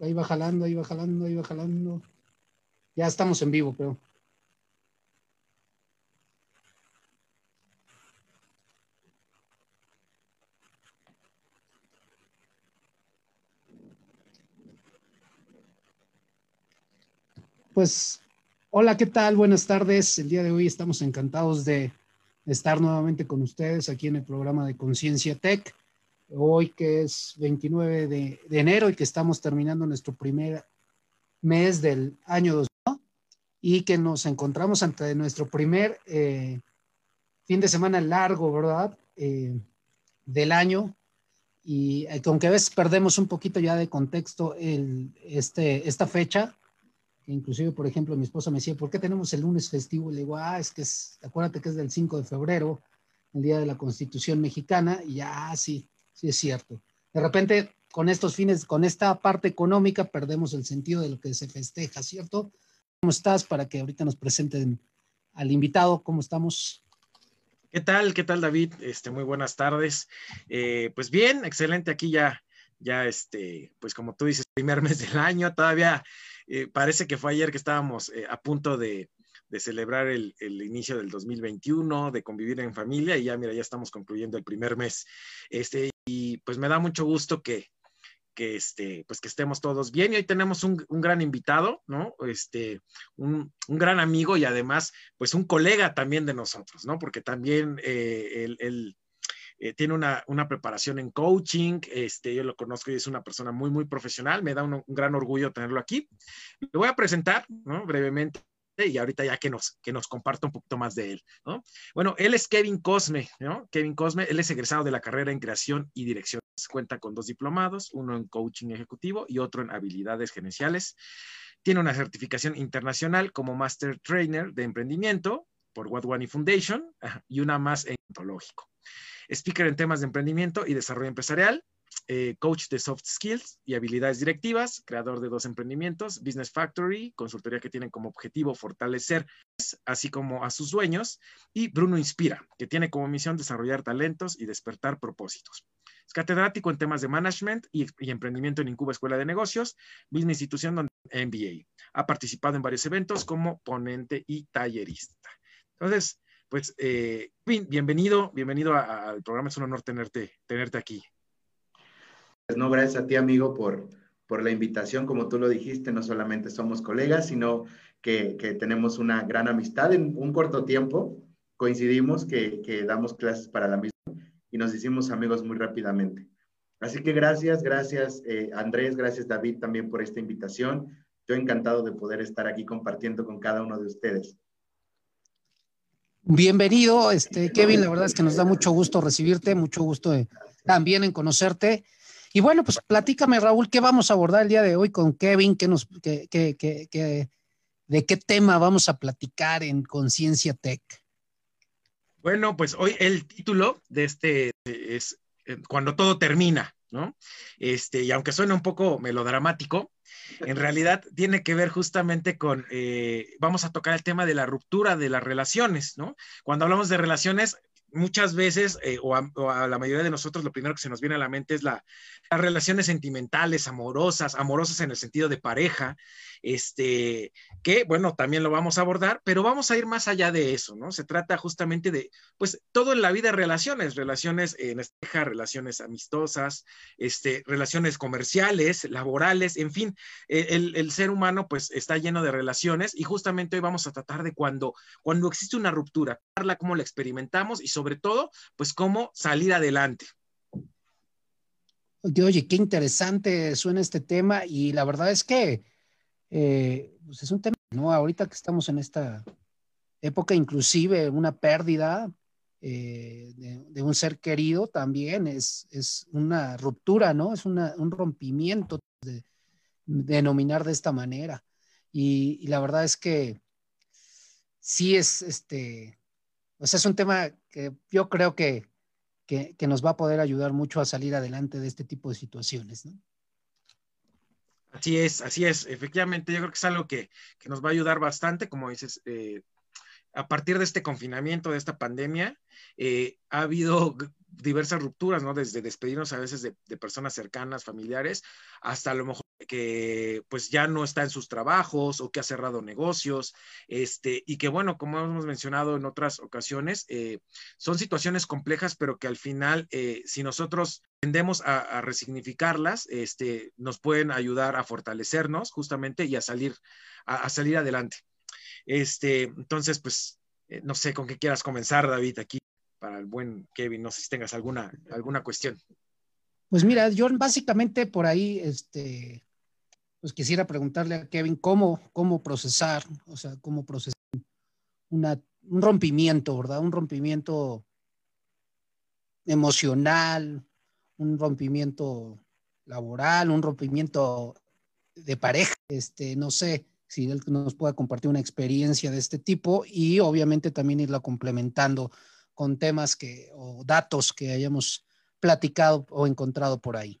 Ahí va jalando, ahí va jalando, ahí va jalando. Ya estamos en vivo, creo. Pues, hola, ¿qué tal? Buenas tardes. El día de hoy estamos encantados de estar nuevamente con ustedes aquí en el programa de Conciencia Tech. Hoy que es 29 de, enero y que estamos terminando nuestro primer mes del año 2000 y que nos encontramos ante nuestro primer eh, fin de semana largo, ¿verdad? Eh, del año. Y eh, aunque a veces perdemos un poquito ya de contexto el, este, esta fecha, inclusive, por ejemplo, mi esposa me decía, ¿por qué tenemos el lunes festivo? le digo, ah, es que es, acuérdate que es del 5 de febrero, el día de la Constitución Mexicana, y ya, sí, sí es cierto. De repente, con estos fines, con esta parte económica, perdemos el sentido de lo que se festeja, ¿cierto? ¿Cómo estás? Para que ahorita nos presenten al invitado, ¿cómo estamos? ¿Qué tal? ¿Qué tal, David? Este, muy buenas tardes. Eh, pues bien, excelente aquí ya, ya este, pues como tú dices, primer mes del año, todavía eh, parece que fue ayer que estábamos eh, a punto de, celebrar el, inicio del 2021, de convivir en familia y ya, mira, ya estamos concluyendo el primer mes. Este, y pues me da mucho gusto que, que, este, pues que estemos todos bien. Y hoy tenemos un, gran invitado, ¿no? Este, un, gran amigo y además, pues un colega también de nosotros, ¿no? Porque también eh, él, eh, tiene una, preparación en coaching, este, yo lo conozco y es una persona muy, muy profesional, me da un, gran orgullo tenerlo aquí. Le voy a presentar ¿no? brevemente y ahorita ya que nos, que nos comparta un poquito más de él, ¿no? Bueno, él es Kevin Cosme, ¿no? Kevin Cosme, él es egresado de la carrera en creación y dirección. Cuenta con dos diplomados, uno en coaching ejecutivo y otro en habilidades gerenciales. Tiene una certificación internacional como Master Trainer de Emprendimiento por What One Foundation y una más en ontológico speaker en temas de emprendimiento y desarrollo empresarial, eh, coach de soft skills y habilidades directivas, creador de dos emprendimientos, Business Factory, consultoría que tiene como objetivo fortalecer, así como a sus dueños, y Bruno Inspira, que tiene como misión desarrollar talentos y despertar propósitos. Es catedrático en temas de management y, emprendimiento en Incuba Escuela de Negocios, misma institución donde MBA. Ha participado en varios eventos como ponente y tallerista. Entonces, pues eh, bienvenido, bienvenido al programa, es un honor tenerte, tenerte aquí. Pues no, gracias a ti, amigo, por, por la invitación. Como tú lo dijiste, no solamente somos colegas, sino que, que tenemos una gran amistad en un corto tiempo. Coincidimos que, que damos clases para la misma y nos hicimos amigos muy rápidamente. Así que gracias, gracias eh, Andrés, gracias David también por esta invitación. Yo encantado de poder estar aquí compartiendo con cada uno de ustedes. Bienvenido, este, Kevin. La verdad es que nos da mucho gusto recibirte, mucho gusto también en conocerte. Y bueno, pues platícame, Raúl, ¿qué vamos a abordar el día de hoy con Kevin? ¿Qué nos, qué, qué, ¿De qué tema vamos a platicar en Conciencia Tech? Bueno, pues hoy el título de este es eh, Cuando todo termina, ¿no? Este, y aunque suena un poco melodramático, en realidad tiene que ver justamente con, eh, vamos a tocar el tema de la ruptura de las relaciones, ¿no? Cuando hablamos de relaciones, muchas veces, eh, o, a, la mayoría de nosotros, lo primero que se nos viene a la mente es la, las relaciones sentimentales, amorosas, amorosas en el sentido de pareja, este, que, bueno, también lo vamos a abordar, pero vamos a ir más allá de eso, ¿no? Se trata justamente de, pues, todo en la vida relaciones, relaciones en esta relaciones amistosas, este, relaciones comerciales, laborales, en fin, e, el, el, ser humano, pues, está lleno de relaciones y justamente hoy vamos a tratar de cuando, cuando existe una ruptura, cómo la experimentamos y sobre todo, pues, cómo salir adelante. Oye, qué interesante suena este tema y la verdad es que eh, pues es un tema, ¿no? Ahorita que estamos en esta época, inclusive una pérdida eh, de, un ser querido también es, es una ruptura, ¿no? Es un rompimiento de, denominar de esta manera. Y, la verdad es que sí es, este, sea, es un tema que yo creo que, que, que nos va a poder ayudar mucho a salir adelante de este tipo de situaciones, ¿no? Así es, así es. Efectivamente, yo creo que es algo que, nos va a ayudar bastante, como dices, eh, a partir de este confinamiento, de esta pandemia, eh, ha habido diversas rupturas, ¿no? Desde despedirnos a veces de, personas cercanas, familiares, hasta a lo mejor que pues ya no está en sus trabajos o que ha cerrado negocios, este, y que bueno, como hemos mencionado en otras ocasiones, eh, son situaciones complejas, pero que al final, eh, si nosotros tendemos a, resignificarlas, este, nos pueden ayudar a fortalecernos justamente y a salir, a, salir adelante. Este, entonces, pues, eh, no sé con qué quieras comenzar, David, aquí para el buen Kevin, no sé si tengas alguna, alguna cuestión. Pues mira, yo básicamente por ahí, este, pues quisiera preguntarle a Kevin cómo, cómo procesar, o sea, cómo procesar un rompimiento, ¿verdad? Un rompimiento emocional, un rompimiento laboral, un rompimiento de pareja, este, no sé si él nos pueda compartir una experiencia de este tipo y obviamente también irla complementando con temas que, o datos que hayamos platicado o encontrado por ahí.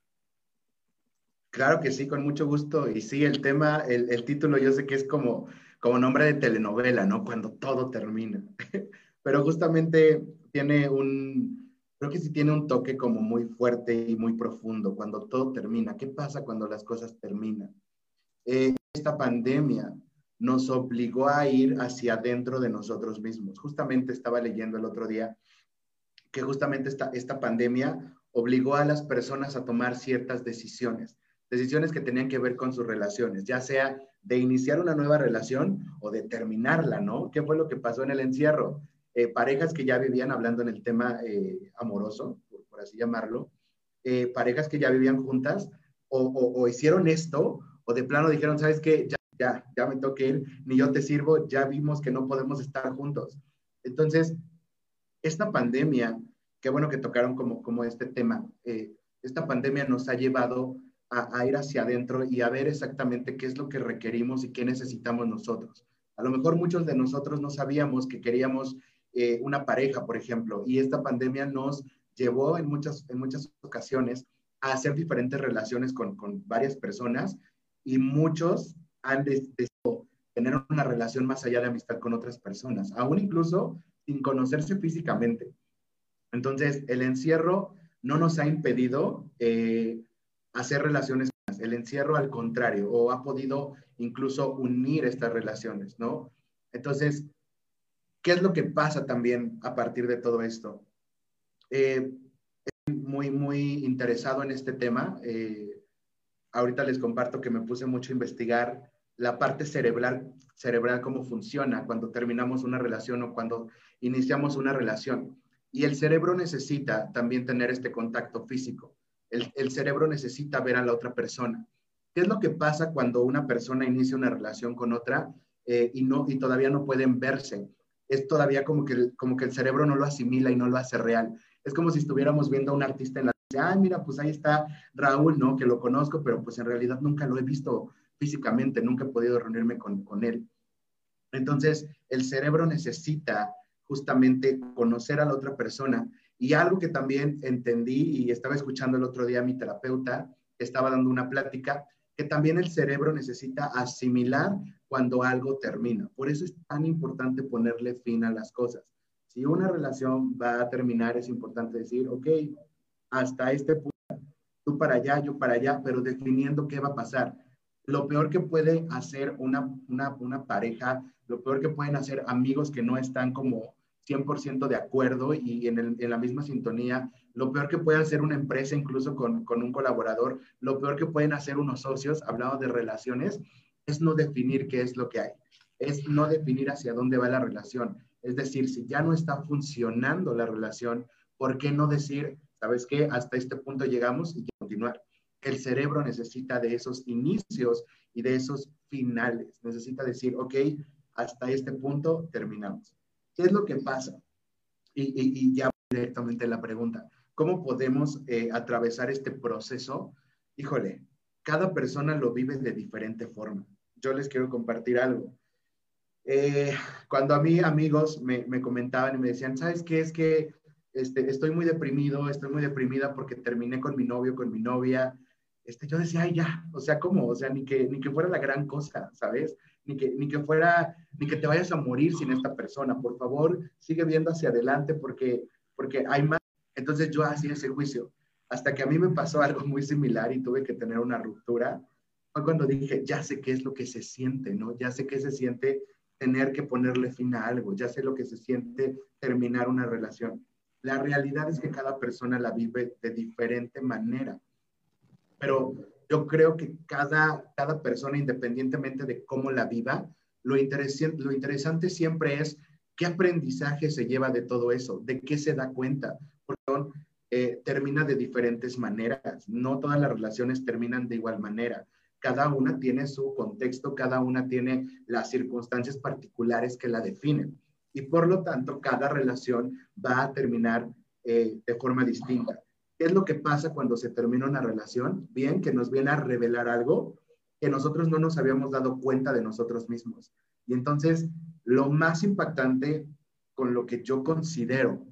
Claro que sí, con mucho gusto. Y sí, el tema, el, título yo sé que es como, como nombre de telenovela, ¿no? Cuando todo termina. Pero justamente tiene un, creo que sí tiene un toque como muy fuerte y muy profundo, cuando todo termina. ¿Qué pasa cuando las cosas terminan? Eh, esta pandemia nos obligó a ir hacia adentro de nosotros mismos. Justamente estaba leyendo el otro día que justamente esta, esta pandemia obligó a las personas a tomar ciertas decisiones, decisiones que tenían que ver con sus relaciones, ya sea de iniciar una nueva relación o de terminarla, ¿no? ¿Qué fue lo que pasó en el encierro? Eh, parejas que ya vivían hablando en el tema eh, amoroso, por, así llamarlo, eh, parejas que ya vivían juntas o, hicieron esto o de plano dijeron, ¿sabes qué? Ya ya, me toque ir, ni yo te sirvo, ya vimos que no podemos estar juntos. Entonces, esta pandemia, qué bueno que tocaron como, como este tema, esta pandemia nos ha llevado a, ir hacia adentro y a ver exactamente qué es lo que requerimos y qué necesitamos nosotros. A lo mejor muchos de nosotros no sabíamos que queríamos eh, una pareja, por ejemplo, y esta pandemia nos llevó en muchas, en muchas ocasiones a hacer diferentes relaciones con, con varias personas y muchos han decidido tener una relación más allá de amistad con otras personas, aún incluso sin conocerse físicamente. Entonces, el encierro no nos ha impedido eh, hacer relaciones. El encierro, al contrario, o ha podido incluso unir estas relaciones, ¿no? Entonces, ¿qué es lo que pasa también a partir de todo esto? Eh, muy, muy interesado en este tema. Eh, ahorita les comparto que me puse mucho a investigar la parte cerebral, cerebral cómo funciona cuando terminamos una relación o cuando iniciamos una relación. Y el cerebro necesita también tener este contacto físico. El, cerebro necesita ver a la otra persona. ¿Qué es lo que pasa cuando una persona inicia una relación con otra eh, y, no, y todavía no pueden verse? Es todavía como que, como que el cerebro no lo asimila y no lo hace real. Es como si estuviéramos viendo a un artista en la... Ay, mira, pues ahí está Raúl, ¿no? Que lo conozco, pero pues en realidad nunca lo he visto físicamente, nunca he podido reunirme con, con él. Entonces, el cerebro necesita justamente conocer a la otra persona. Y algo que también entendí y estaba escuchando el otro día a mi terapeuta, estaba dando una plática, que también el cerebro necesita asimilar cuando algo termina. Por eso es tan importante ponerle fin a las cosas. Si una relación va a terminar, es importante decir, ok, hasta este punto, tú para allá, yo para allá, pero definiendo qué va a pasar lo peor que puede hacer una, una, pareja, lo peor que pueden hacer amigos que no están como 100% de acuerdo y en, la misma sintonía, lo peor que puede hacer una empresa incluso con, un colaborador, lo peor que pueden hacer unos socios, hablando de relaciones, es no definir qué es lo que hay, es no definir hacia dónde va la relación. Es decir, si ya no está funcionando la relación, ¿por qué no decir, sabes qué, hasta este punto llegamos y continuar? el cerebro necesita de esos inicios y de esos finales. Necesita decir, ok, hasta este punto terminamos. ¿Qué es lo que pasa? Y, ya directamente la pregunta, ¿cómo podemos eh, atravesar este proceso? Híjole, cada persona lo vive de diferente forma. Yo les quiero compartir algo. Eh, cuando a mí amigos me, me, comentaban y me decían, ¿sabes qué? Es que este, estoy muy deprimido, estoy muy deprimida porque terminé con mi novio, con mi novia, este, yo decía, ay, ya, o sea, ¿cómo? O sea, ni que, ni que fuera la gran cosa, ¿sabes? Ni que, ni que fuera, ni que te vayas a morir sin esta persona. Por favor, sigue viendo hacia adelante porque, porque hay más. Entonces yo hacía ese juicio. Hasta que a mí me pasó algo muy similar y tuve que tener una ruptura. Fue cuando dije, ya sé qué es lo que se siente, ¿no? Ya sé qué se siente tener que ponerle fin a algo. Ya sé lo que se siente terminar una relación. La realidad es que cada persona la vive de diferente manera pero yo creo que cada, cada persona, independientemente de cómo la viva, lo, lo interesante siempre es qué aprendizaje se lleva de todo eso, de qué se da cuenta. Porque eh, termina de diferentes maneras, no todas las relaciones terminan de igual manera. Cada una tiene su contexto, cada una tiene las circunstancias particulares que la definen. Y por lo tanto, cada relación va a terminar eh, de forma distinta. ¿Qué es lo que pasa cuando se termina una relación? Bien, que nos viene a revelar algo que nosotros no nos habíamos dado cuenta de nosotros mismos. Y entonces, lo más impactante con lo que yo considero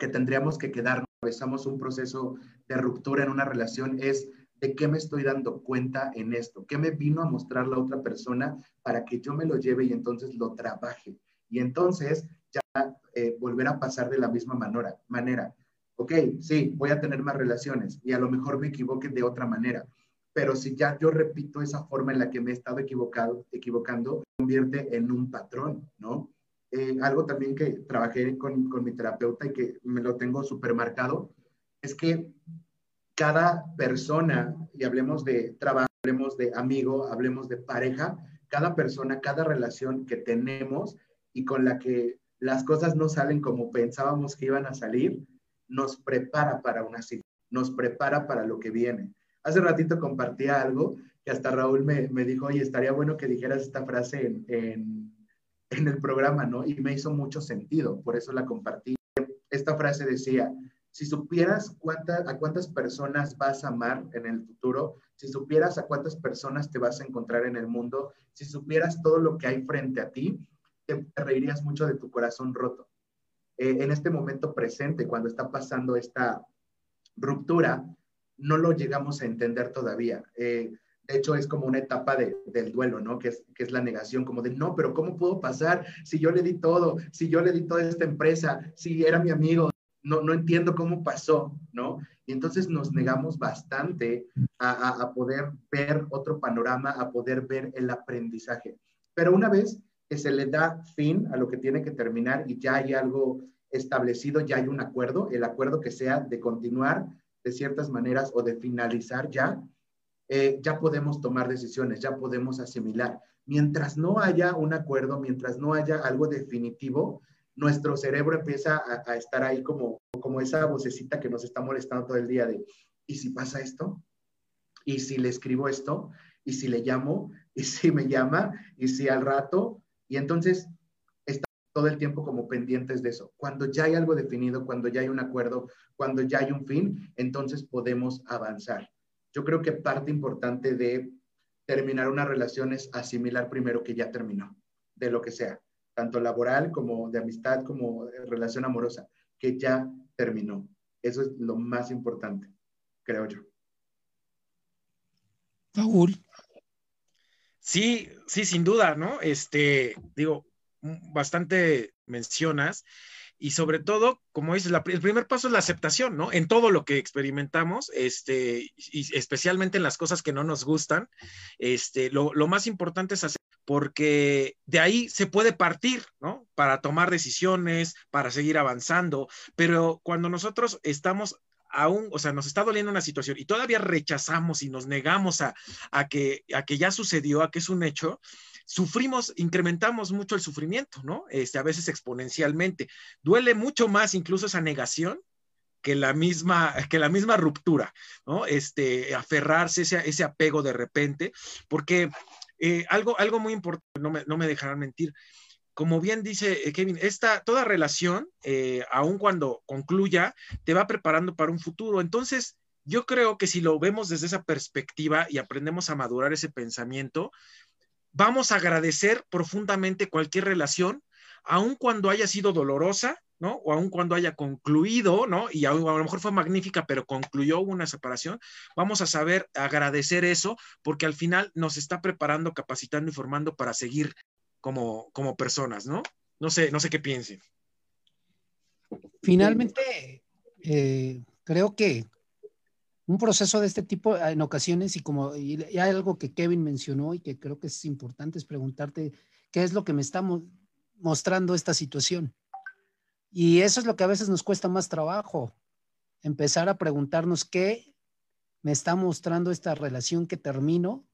que tendríamos que quedarnos, empezamos un proceso de ruptura en una relación, es de qué me estoy dando cuenta en esto, qué me vino a mostrar la otra persona para que yo me lo lleve y entonces lo trabaje. Y entonces ya eh, volver a pasar de la misma manera ok, sí, voy a tener más relaciones y a lo mejor me equivoque de otra manera, pero si ya yo repito esa forma en la que me he estado equivocado, equivocando, convierte en un patrón, ¿no? Eh, algo también que trabajé con, con mi terapeuta y que me lo tengo súper marcado, es que cada persona, y hablemos de trabajo, hablemos de amigo, hablemos de pareja, cada persona, cada relación que tenemos y con la que las cosas no salen como pensábamos que iban a salir, nos prepara para una cita, nos prepara para lo que viene. Hace ratito compartía algo que hasta Raúl me, me dijo, oye, estaría bueno que dijeras esta frase en, en, en el programa, ¿no? Y me hizo mucho sentido, por eso la compartí. Esta frase decía, si supieras cuánta, a cuántas personas vas a amar en el futuro, si supieras a cuántas personas te vas a encontrar en el mundo, si supieras todo lo que hay frente a ti, te reirías mucho de tu corazón roto. Eh, en este momento presente, cuando está pasando esta ruptura, no lo llegamos a entender todavía. Eh, de hecho, es como una etapa del duelo, ¿no? Que es, la negación, como de, no, pero ¿cómo puedo pasar si yo le di todo, si yo le di toda esta empresa, si era mi amigo? No, no entiendo cómo pasó, ¿no? Y entonces nos negamos bastante a poder ver otro panorama, a poder ver el aprendizaje. Pero una vez que se le da fin a lo que tiene que terminar y ya hay algo establecido, ya hay un acuerdo, el acuerdo que sea de continuar de ciertas maneras o de finalizar ya, eh, ya podemos tomar decisiones, ya podemos asimilar. Mientras no haya un acuerdo, mientras no haya algo definitivo, nuestro cerebro empieza a, a, estar ahí como, como esa vocecita que nos está molestando todo el día de, ¿y si pasa esto? ¿Y si le escribo esto? ¿Y si le llamo? ¿Y si me llama? ¿Y si al rato? Y entonces todo el tiempo como pendientes de eso. Cuando ya hay algo definido, cuando ya hay un acuerdo, cuando ya hay un fin, entonces podemos avanzar. Yo creo que parte importante de terminar una relación es asimilar primero que ya terminó, de lo que sea, tanto laboral como de amistad, como relación amorosa, que ya terminó. Eso es lo más importante, creo yo. Raúl. Sí, sí, sin duda, ¿no? Este, digo, bastante mencionas. Y sobre todo, como dices, el primer paso es la aceptación, ¿no? En todo lo que experimentamos, este, y especialmente en las cosas que no nos gustan, este, lo, lo más importante es hacer, porque de ahí se puede partir, ¿no? Para tomar decisiones, para seguir avanzando, pero cuando nosotros estamos aún, o sea, nos está doliendo una situación y todavía rechazamos y nos negamos a, a, que, a que ya sucedió, a que es un hecho, sufrimos, incrementamos mucho el sufrimiento, ¿no? Este, a veces exponencialmente. Duele mucho más incluso esa negación que la misma, que la misma ruptura, ¿no? Este, aferrarse, ese, ese apego de repente, porque eh, algo, algo muy importante, no me, no me dejarán mentir, como bien dice eh, Kevin, esta, toda relación, eh, aun cuando concluya, te va preparando para un futuro. Entonces, yo creo que si lo vemos desde esa perspectiva y aprendemos a madurar ese pensamiento, vamos a agradecer profundamente cualquier relación, aun cuando haya sido dolorosa, ¿no? O aun cuando haya concluido, ¿no? Y a, lo mejor fue magnífica, pero concluyó una separación, vamos a saber agradecer eso porque al final nos está preparando, capacitando y formando para seguir como, como personas, ¿no? No sé, no sé qué piensen. Finalmente, eh, creo que un proceso de este tipo en ocasiones, y como y hay algo que Kevin mencionó y que creo que es importante, es preguntarte qué es lo que me está mostrando esta situación. Y eso es lo que a veces nos cuesta más trabajo, empezar a preguntarnos qué me está mostrando esta relación que termino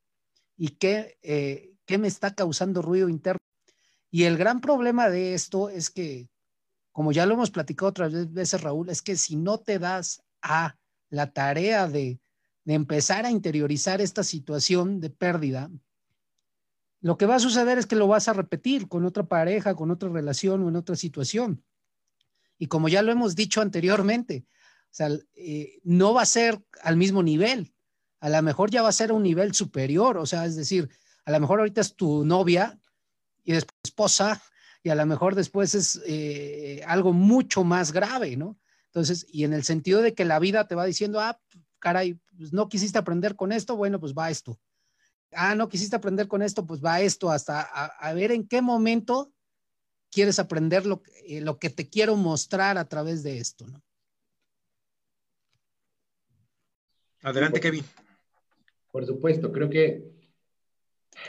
y qué, eh, qué me está causando ruido interno. Y el gran problema de esto es que, como ya lo hemos platicado otras veces, Raúl, es que si no te das a la tarea de, empezar a interiorizar esta situación de pérdida, lo que va a suceder es que lo vas a repetir con otra pareja, con otra relación o en otra situación. Y como ya lo hemos dicho anteriormente, o sea, eh, no va a ser al mismo nivel. A lo mejor ya va a ser a un nivel superior. O sea, es decir, a lo mejor ahorita es tu novia y después esposa y a lo mejor después es eh, algo mucho más grave, ¿no? Entonces, y en el sentido de que la vida te va diciendo, ah, caray, pues no quisiste aprender con esto, bueno, pues va esto. Ah, no quisiste aprender con esto, pues va esto, hasta a ver en qué momento quieres aprender lo, eh, lo que te quiero mostrar a través de esto, ¿no? Adelante, Kevin. Por supuesto, creo que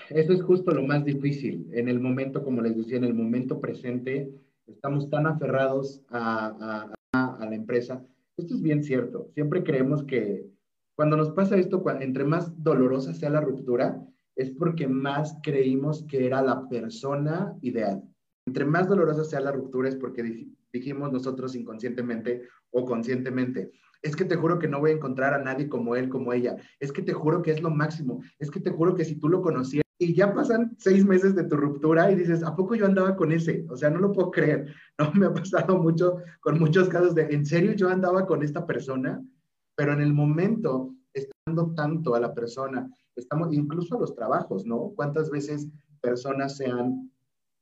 eso es justo lo más difícil. En el momento, como les decía, en el momento presente, estamos tan aferrados a, a, la empresa. Esto es bien cierto. Siempre creemos que cuando nos pasa esto, entre más dolorosa sea la ruptura, es porque más creímos que era la persona ideal. Entre más dolorosa sea la ruptura es porque dijimos nosotros inconscientemente o conscientemente, es que te juro que no voy a encontrar a nadie como él, como ella, es que te juro que es lo máximo, es que te juro que si tú lo conocías y ya pasan seis meses de tu ruptura y dices, ¿a poco yo andaba con ese? O sea, no lo puedo creer, ¿no? Me ha pasado mucho con muchos casos de, ¿en serio yo andaba con esta persona? Pero en el momento, estando tanto a la persona, estamos incluso a los trabajos, ¿no? ¿Cuántas veces personas se han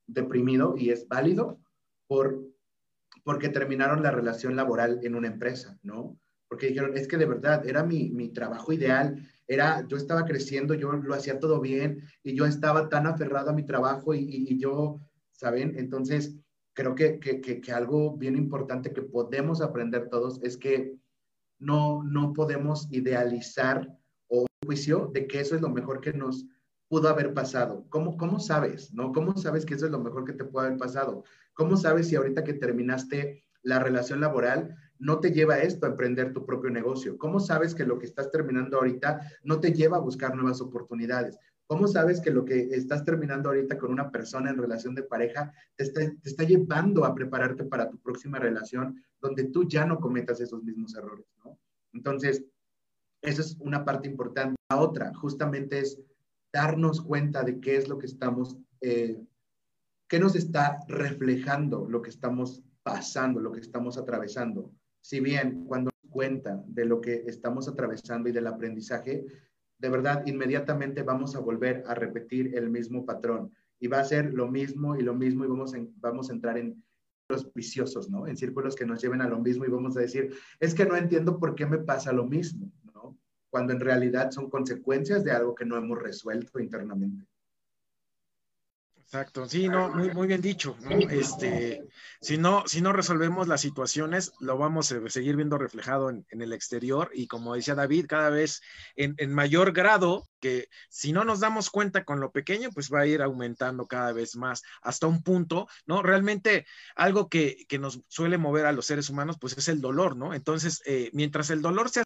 deprimido y es válido por, porque terminaron la relación laboral en una empresa, ¿no? Porque dijeron, es que de verdad era mi, mi trabajo ideal, era, yo estaba creciendo, yo lo hacía todo bien y yo estaba tan aferrado a mi trabajo y, yo, ¿saben? Entonces, creo que, que, que, algo bien importante que podemos aprender todos es que no, no podemos idealizar o juicio de que eso es lo mejor que nos pudo haber pasado? ¿Cómo, ¿Cómo sabes? ¿No? ¿Cómo sabes que eso es lo mejor que te puede haber pasado? ¿Cómo sabes si ahorita que terminaste la relación laboral no te lleva esto a emprender tu propio negocio? ¿Cómo sabes que lo que estás terminando ahorita no te lleva a buscar nuevas oportunidades? ¿Cómo sabes que lo que estás terminando ahorita con una persona en relación de pareja te está, llevando a prepararte para tu próxima relación donde tú ya no cometas esos mismos errores? Entonces, esa es una parte importante. La otra, justamente es darnos cuenta de qué es lo que estamos, eh, qué nos está reflejando lo que estamos pasando, lo que estamos atravesando. Si bien cuando nos cuenta de lo que estamos atravesando y del aprendizaje, de verdad, inmediatamente vamos a volver a repetir el mismo patrón y va a ser lo mismo y lo mismo y vamos, vamos a entrar en círculos viciosos, ¿no? En círculos que nos lleven a lo mismo y vamos a decir, es que no entiendo por qué me pasa lo mismo cuando en realidad son consecuencias de algo que no hemos resuelto internamente. Exacto, sí, no, muy, muy bien dicho, ¿no? Este, si no, si no resolvemos las situaciones, lo vamos a seguir viendo reflejado en, el exterior y como decía David, cada vez en, mayor grado, que si no nos damos cuenta con lo pequeño, pues va a ir aumentando cada vez más hasta un punto, ¿no? Realmente algo que, nos suele mover a los seres humanos, pues es el dolor, ¿no? Entonces, eh, mientras el dolor se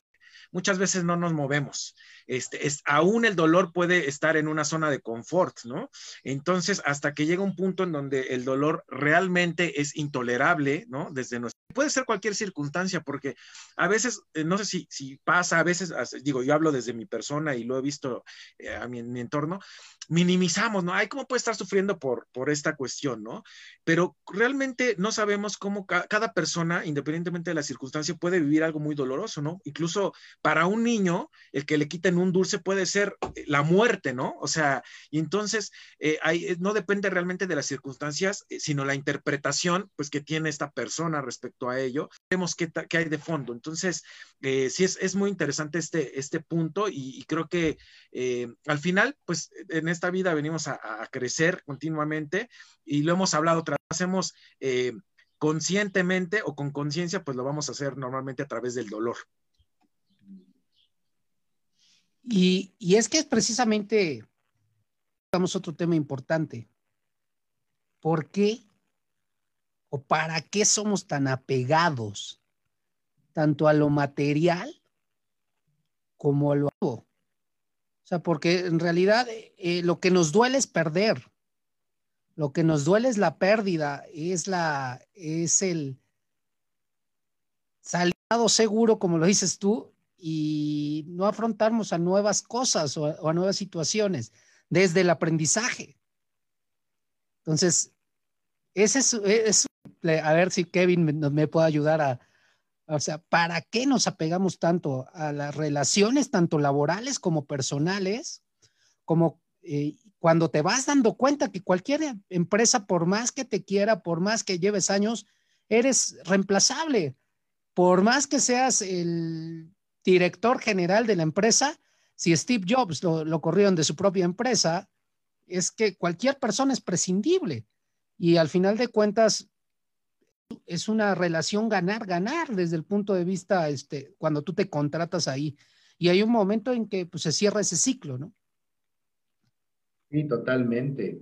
muchas veces no nos movemos. Este, es, aún el dolor puede estar en una zona de confort, ¿no? Entonces, hasta que llega un punto en donde el dolor realmente es intolerable, ¿no? Desde nuestro puede ser cualquier circunstancia, porque a veces, eh, no sé si, si pasa, a veces, digo, yo hablo desde mi persona y lo he visto eh, a mi, en mi entorno, minimizamos, ¿no? Ay, ¿cómo puede estar sufriendo por, por esta cuestión, ¿no? Pero realmente no sabemos cómo cada persona, independientemente de la circunstancia, puede vivir algo muy doloroso, ¿no? Incluso para un niño, el que le quiten un dulce puede ser eh, la muerte, ¿no? O sea, y entonces no depende realmente de las circunstancias, sino la interpretación, pues, que tiene esta persona respecto a ello, vemos qué, qué hay de fondo. Entonces, eh, sí es, es, muy interesante este, este punto y, creo que eh, al final, pues en esta vida venimos a, crecer continuamente y lo hemos hablado, hacemos eh, conscientemente o con conciencia, pues lo vamos a hacer normalmente a través del dolor. Y, y es que es precisamente, vamos otro tema importante. ¿Por qué o para qué somos tan apegados tanto a lo material como a lo sea, porque en realidad eh, lo que nos duele es perder. Lo que nos duele es la pérdida, es la, es el salado seguro, como lo dices tú, y no afrontarnos a nuevas cosas o a nuevas situaciones desde el aprendizaje. Entonces, ese es, a ver si Kevin me, puede ayudar a, o sea, ¿para qué nos apegamos tanto a las relaciones, tanto laborales como personales, como eh, cuando te vas dando cuenta que cualquier empresa, por más que te quiera, por más que lleves años, eres reemplazable, por más que seas el director general de la empresa, si Steve Jobs lo, lo corrieron de su propia empresa, es que cualquier persona es prescindible. Y al final de cuentas, es una relación ganar-ganar desde el punto de vista, este, cuando tú te contratas ahí. Y hay un momento en que pues, se cierra ese ciclo, ¿no? Sí, totalmente.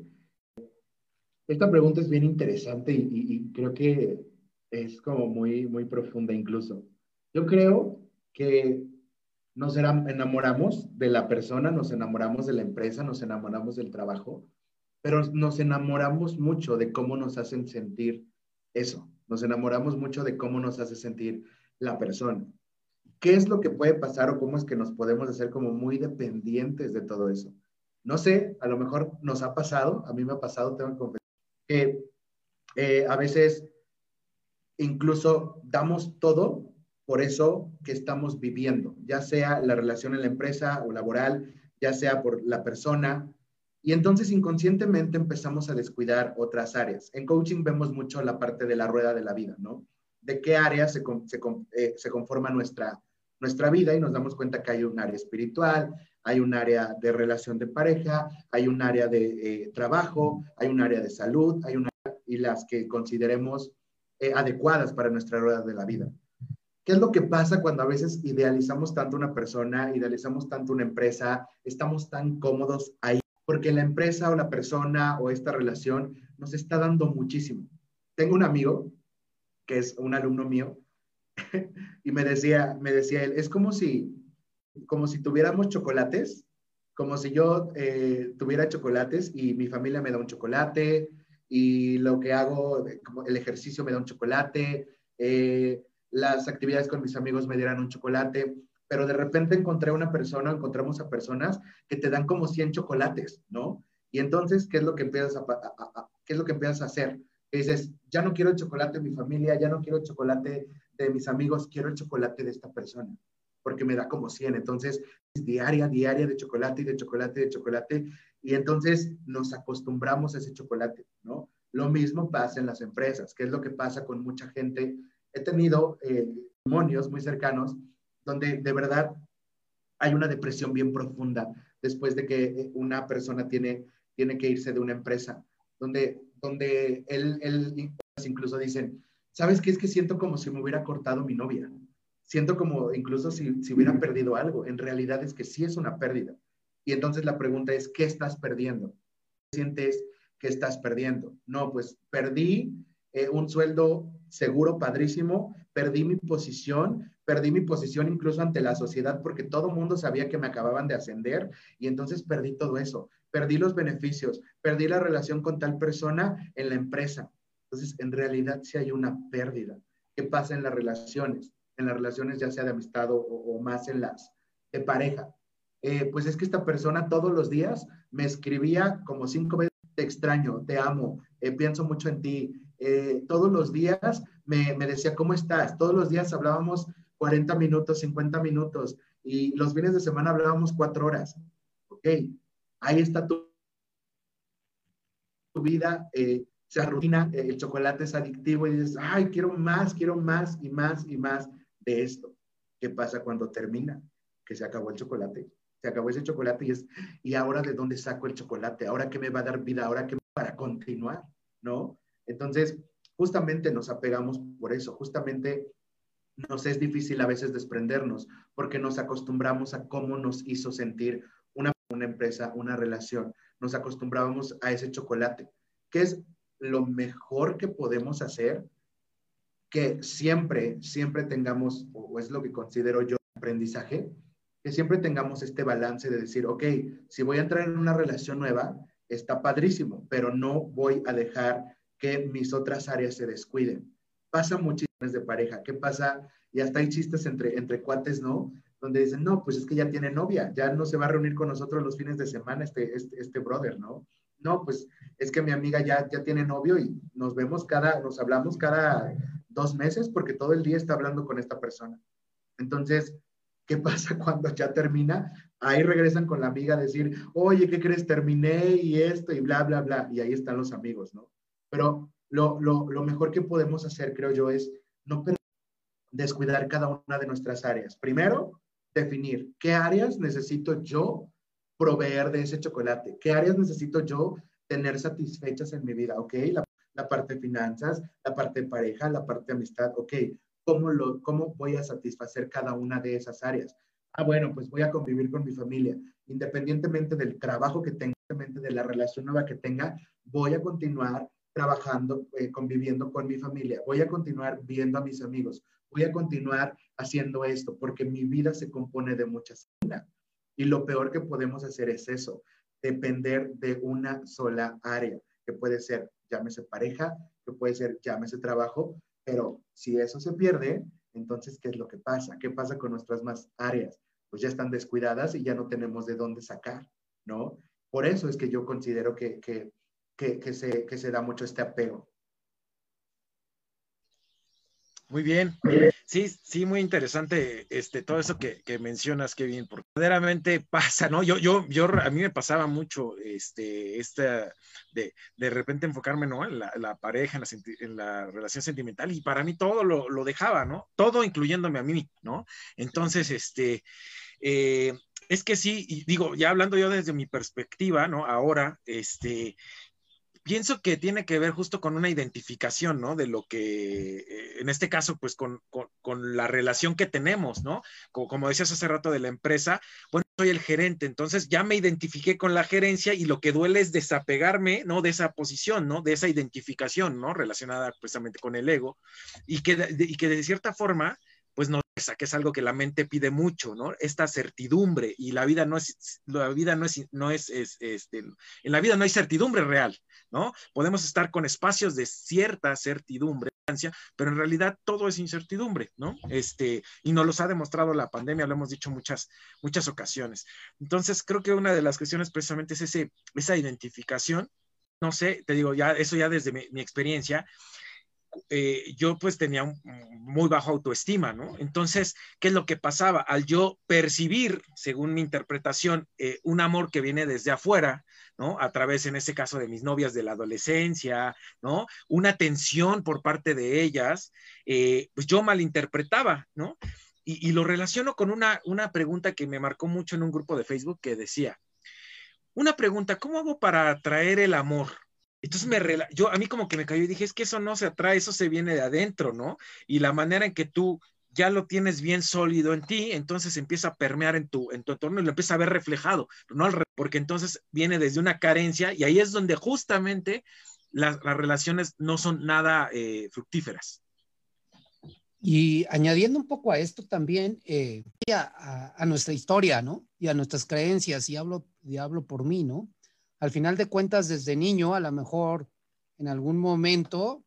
Esta pregunta es bien interesante y, creo que es como muy, muy profunda incluso. Yo creo que nos enamoramos de la persona, nos enamoramos de la empresa, nos enamoramos del trabajo, pero nos enamoramos mucho de cómo nos hacen sentir eso. Nos enamoramos mucho de cómo nos hace sentir la persona. ¿Qué es lo que puede pasar o cómo es que nos podemos hacer como muy dependientes de todo eso? No sé, a lo mejor nos ha pasado, a mí me ha pasado, tengo que confesar, que eh, a veces incluso damos todo por eso que estamos viviendo, ya sea la relación en la empresa o laboral, ya sea por la persona, y entonces inconscientemente empezamos a descuidar otras áreas. En coaching vemos mucho la parte de la rueda de la vida, ¿no? De qué área se, eh, se, conforma nuestra, nuestra vida y nos damos cuenta que hay un área espiritual, hay un área de relación de pareja, hay un área de eh, trabajo, hay un área de salud, hay una y las que consideremos eh, adecuadas para nuestra rueda de la vida. ¿Qué es lo que pasa cuando a veces idealizamos tanto una persona, idealizamos tanto una empresa, estamos tan cómodos ahí? Porque la empresa o la persona o esta relación nos está dando muchísimo. Tengo un amigo que es un alumno mío y me decía, me decía él, es como si, como si tuviéramos chocolates, como si yo eh, tuviera chocolates y mi familia me da un chocolate y lo que hago, como el ejercicio me da un chocolate, eh, las actividades con mis amigos me dieran un chocolate pero de repente encontré una persona, encontramos a personas que te dan como 100 chocolates, ¿no? Y entonces, ¿qué es lo que empiezas a, qué es lo que empiezas a hacer? dices, ya no quiero el chocolate de mi familia, ya no quiero el chocolate de mis amigos, quiero el chocolate de esta persona, porque me da como 100. Entonces, es diaria, diaria de chocolate y de chocolate y de chocolate, y entonces nos acostumbramos a ese chocolate, ¿no? Lo mismo pasa en las empresas, que es lo que pasa con mucha gente. He tenido eh, muy cercanos donde de verdad hay una depresión bien profunda después de que eh, una persona tiene, tiene que irse de una empresa, donde, donde él, él incluso dicen, ¿sabes qué? Es que siento como si me hubiera cortado mi novia. Siento como incluso si, si hubiera perdido algo. En realidad es que sí es una pérdida. Y entonces la pregunta es, ¿qué estás perdiendo? ¿Qué sientes que estás perdiendo? No, pues perdí eh, un sueldo seguro, padrísimo, perdí mi posición, perdí mi posición incluso ante la sociedad porque todo mundo sabía que me acababan de ascender y entonces perdí todo eso, perdí los beneficios, perdí la relación con tal persona en la empresa. Entonces, en realidad sí hay una pérdida. ¿Qué pasa en las relaciones? En las relaciones ya sea de amistad o, más en las de pareja. Eh, pues es que esta persona todos los días me escribía como cinco veces, te extraño, te amo, eh, pienso mucho en ti. Eh, todos los días me, decía, ¿cómo estás? Todos los días hablábamos 40 minutos, 50 minutos y los fines de semana hablábamos cuatro horas. Ok, ahí está tu, tu vida, eh, se rutina, eh, el chocolate es adictivo y dices, ay, quiero más, quiero más y más y más de esto. ¿Qué pasa cuando termina? Que se acabó el chocolate. Se acabó ese chocolate y es, ¿y ahora de dónde saco el chocolate? ¿Ahora qué me va a dar vida? ¿Ahora qué para continuar? ¿No? Entonces, justamente nos apegamos por eso, justamente nos es difícil a veces desprendernos porque nos acostumbramos a cómo nos hizo sentir una, una empresa, una relación. Nos acostumbrábamos a ese chocolate, que es lo mejor que podemos hacer, que siempre, siempre tengamos, o es lo que considero yo aprendizaje, que siempre tengamos este balance de decir, ok, si voy a entrar en una relación nueva, está padrísimo, pero no voy a dejar que mis otras áreas se descuiden. Pasa muchísimas de pareja. ¿Qué pasa? Y hasta hay chistes entre, entre cuates, ¿no? Donde dicen, no, pues es que ya tiene novia, ya no se va a reunir con nosotros los fines de semana este, este, este brother, ¿no? No, pues es que mi amiga ya, ya tiene novio y nos vemos cada, nos hablamos cada dos meses porque todo el día está hablando con esta persona. Entonces, ¿qué pasa cuando ya termina? Ahí regresan con la amiga a decir, oye, ¿qué crees? Terminé y esto y bla, bla, bla. Y ahí están los amigos, ¿no? Pero lo, lo, mejor que podemos hacer, creo yo, es no descuidar cada una de nuestras áreas. Primero, definir qué áreas necesito yo proveer de ese chocolate, qué áreas necesito yo tener satisfechas en mi vida, ¿ok? La, parte de finanzas, la parte de pareja, la parte de amistad, ¿ok? ¿Cómo, lo, ¿Cómo voy a satisfacer cada una de esas áreas? Ah, bueno, pues voy a convivir con mi familia. Independientemente del trabajo que tenga, de la relación nueva que tenga, voy a continuar trabajando, eh, conviviendo con mi familia, voy a continuar viendo a mis amigos, voy a continuar haciendo esto, porque mi vida se compone de muchas. Y lo peor que podemos hacer es eso, depender de una sola área, que puede ser, llámese pareja, que puede ser, llámese trabajo, pero si eso se pierde, entonces, ¿qué es lo que pasa? ¿Qué pasa con nuestras más áreas? Pues ya están descuidadas y ya no tenemos de dónde sacar, ¿no? Por eso es que yo considero que, que que, se, que se da mucho este apego. Muy bien. Sí, sí, muy interesante este, todo eso que, que mencionas, bien porque verdaderamente pasa, ¿no? Yo, yo, yo, a mí me pasaba mucho, este, esta, de, de repente enfocarme, ¿no? En la, la pareja, en la, en la, relación sentimental, y para mí todo lo, lo, dejaba, ¿no? Todo incluyéndome a mí, ¿no? Entonces, este, eh, es que sí, y digo, ya hablando yo desde mi perspectiva, ¿no? Ahora, este, pienso que tiene que ver justo con una identificación, ¿no? De lo que, eh, en este caso, pues con, la relación que tenemos, ¿no? Como, decías hace rato de la empresa, bueno, soy el gerente, entonces ya me identifiqué con la gerencia y lo que duele es desapegarme, ¿no? De esa posición, ¿no? De esa identificación, ¿no? Relacionada precisamente con el ego y que, y que de cierta forma, pues no que es algo que la mente pide mucho, ¿no? Esta certidumbre y la vida no es, la vida no es, no es, este, en la vida no hay certidumbre real, ¿no? Podemos estar con espacios de cierta certidumbre, pero en realidad todo es incertidumbre, ¿no? Este, y nos los ha demostrado la pandemia, lo hemos dicho muchas, muchas ocasiones. Entonces, creo que una de las cuestiones precisamente es ese, esa identificación, no sé, te digo, ya, eso ya desde mi experiencia, eh, yo pues tenía un, muy bajo autoestima, ¿no? Entonces, ¿qué es lo que pasaba? Al yo percibir, según mi interpretación, eh, un amor que viene desde afuera, ¿no? A través, en ese caso, de mis novias de la adolescencia, ¿no? Una atención por parte de ellas, eh, pues yo malinterpretaba, ¿no? Y, y, lo relaciono con una, una pregunta que me marcó mucho en un grupo de Facebook que decía, una pregunta, ¿cómo hago para atraer el amor? Entonces me yo a mí como que me cayó y dije, es que eso no se atrae, eso se viene de adentro, ¿no? Y la manera en que tú ya lo tienes bien sólido en ti, entonces empieza a permear en tu, en tu entorno y lo empieza a ver reflejado, no porque entonces viene desde una carencia y ahí es donde justamente las, relaciones no son nada eh, fructíferas. Y añadiendo un poco a esto también, eh, a, a, nuestra historia, ¿no? Y a nuestras creencias, y hablo, y hablo por mí, ¿no? Al final de cuentas, desde niño, a lo mejor en algún momento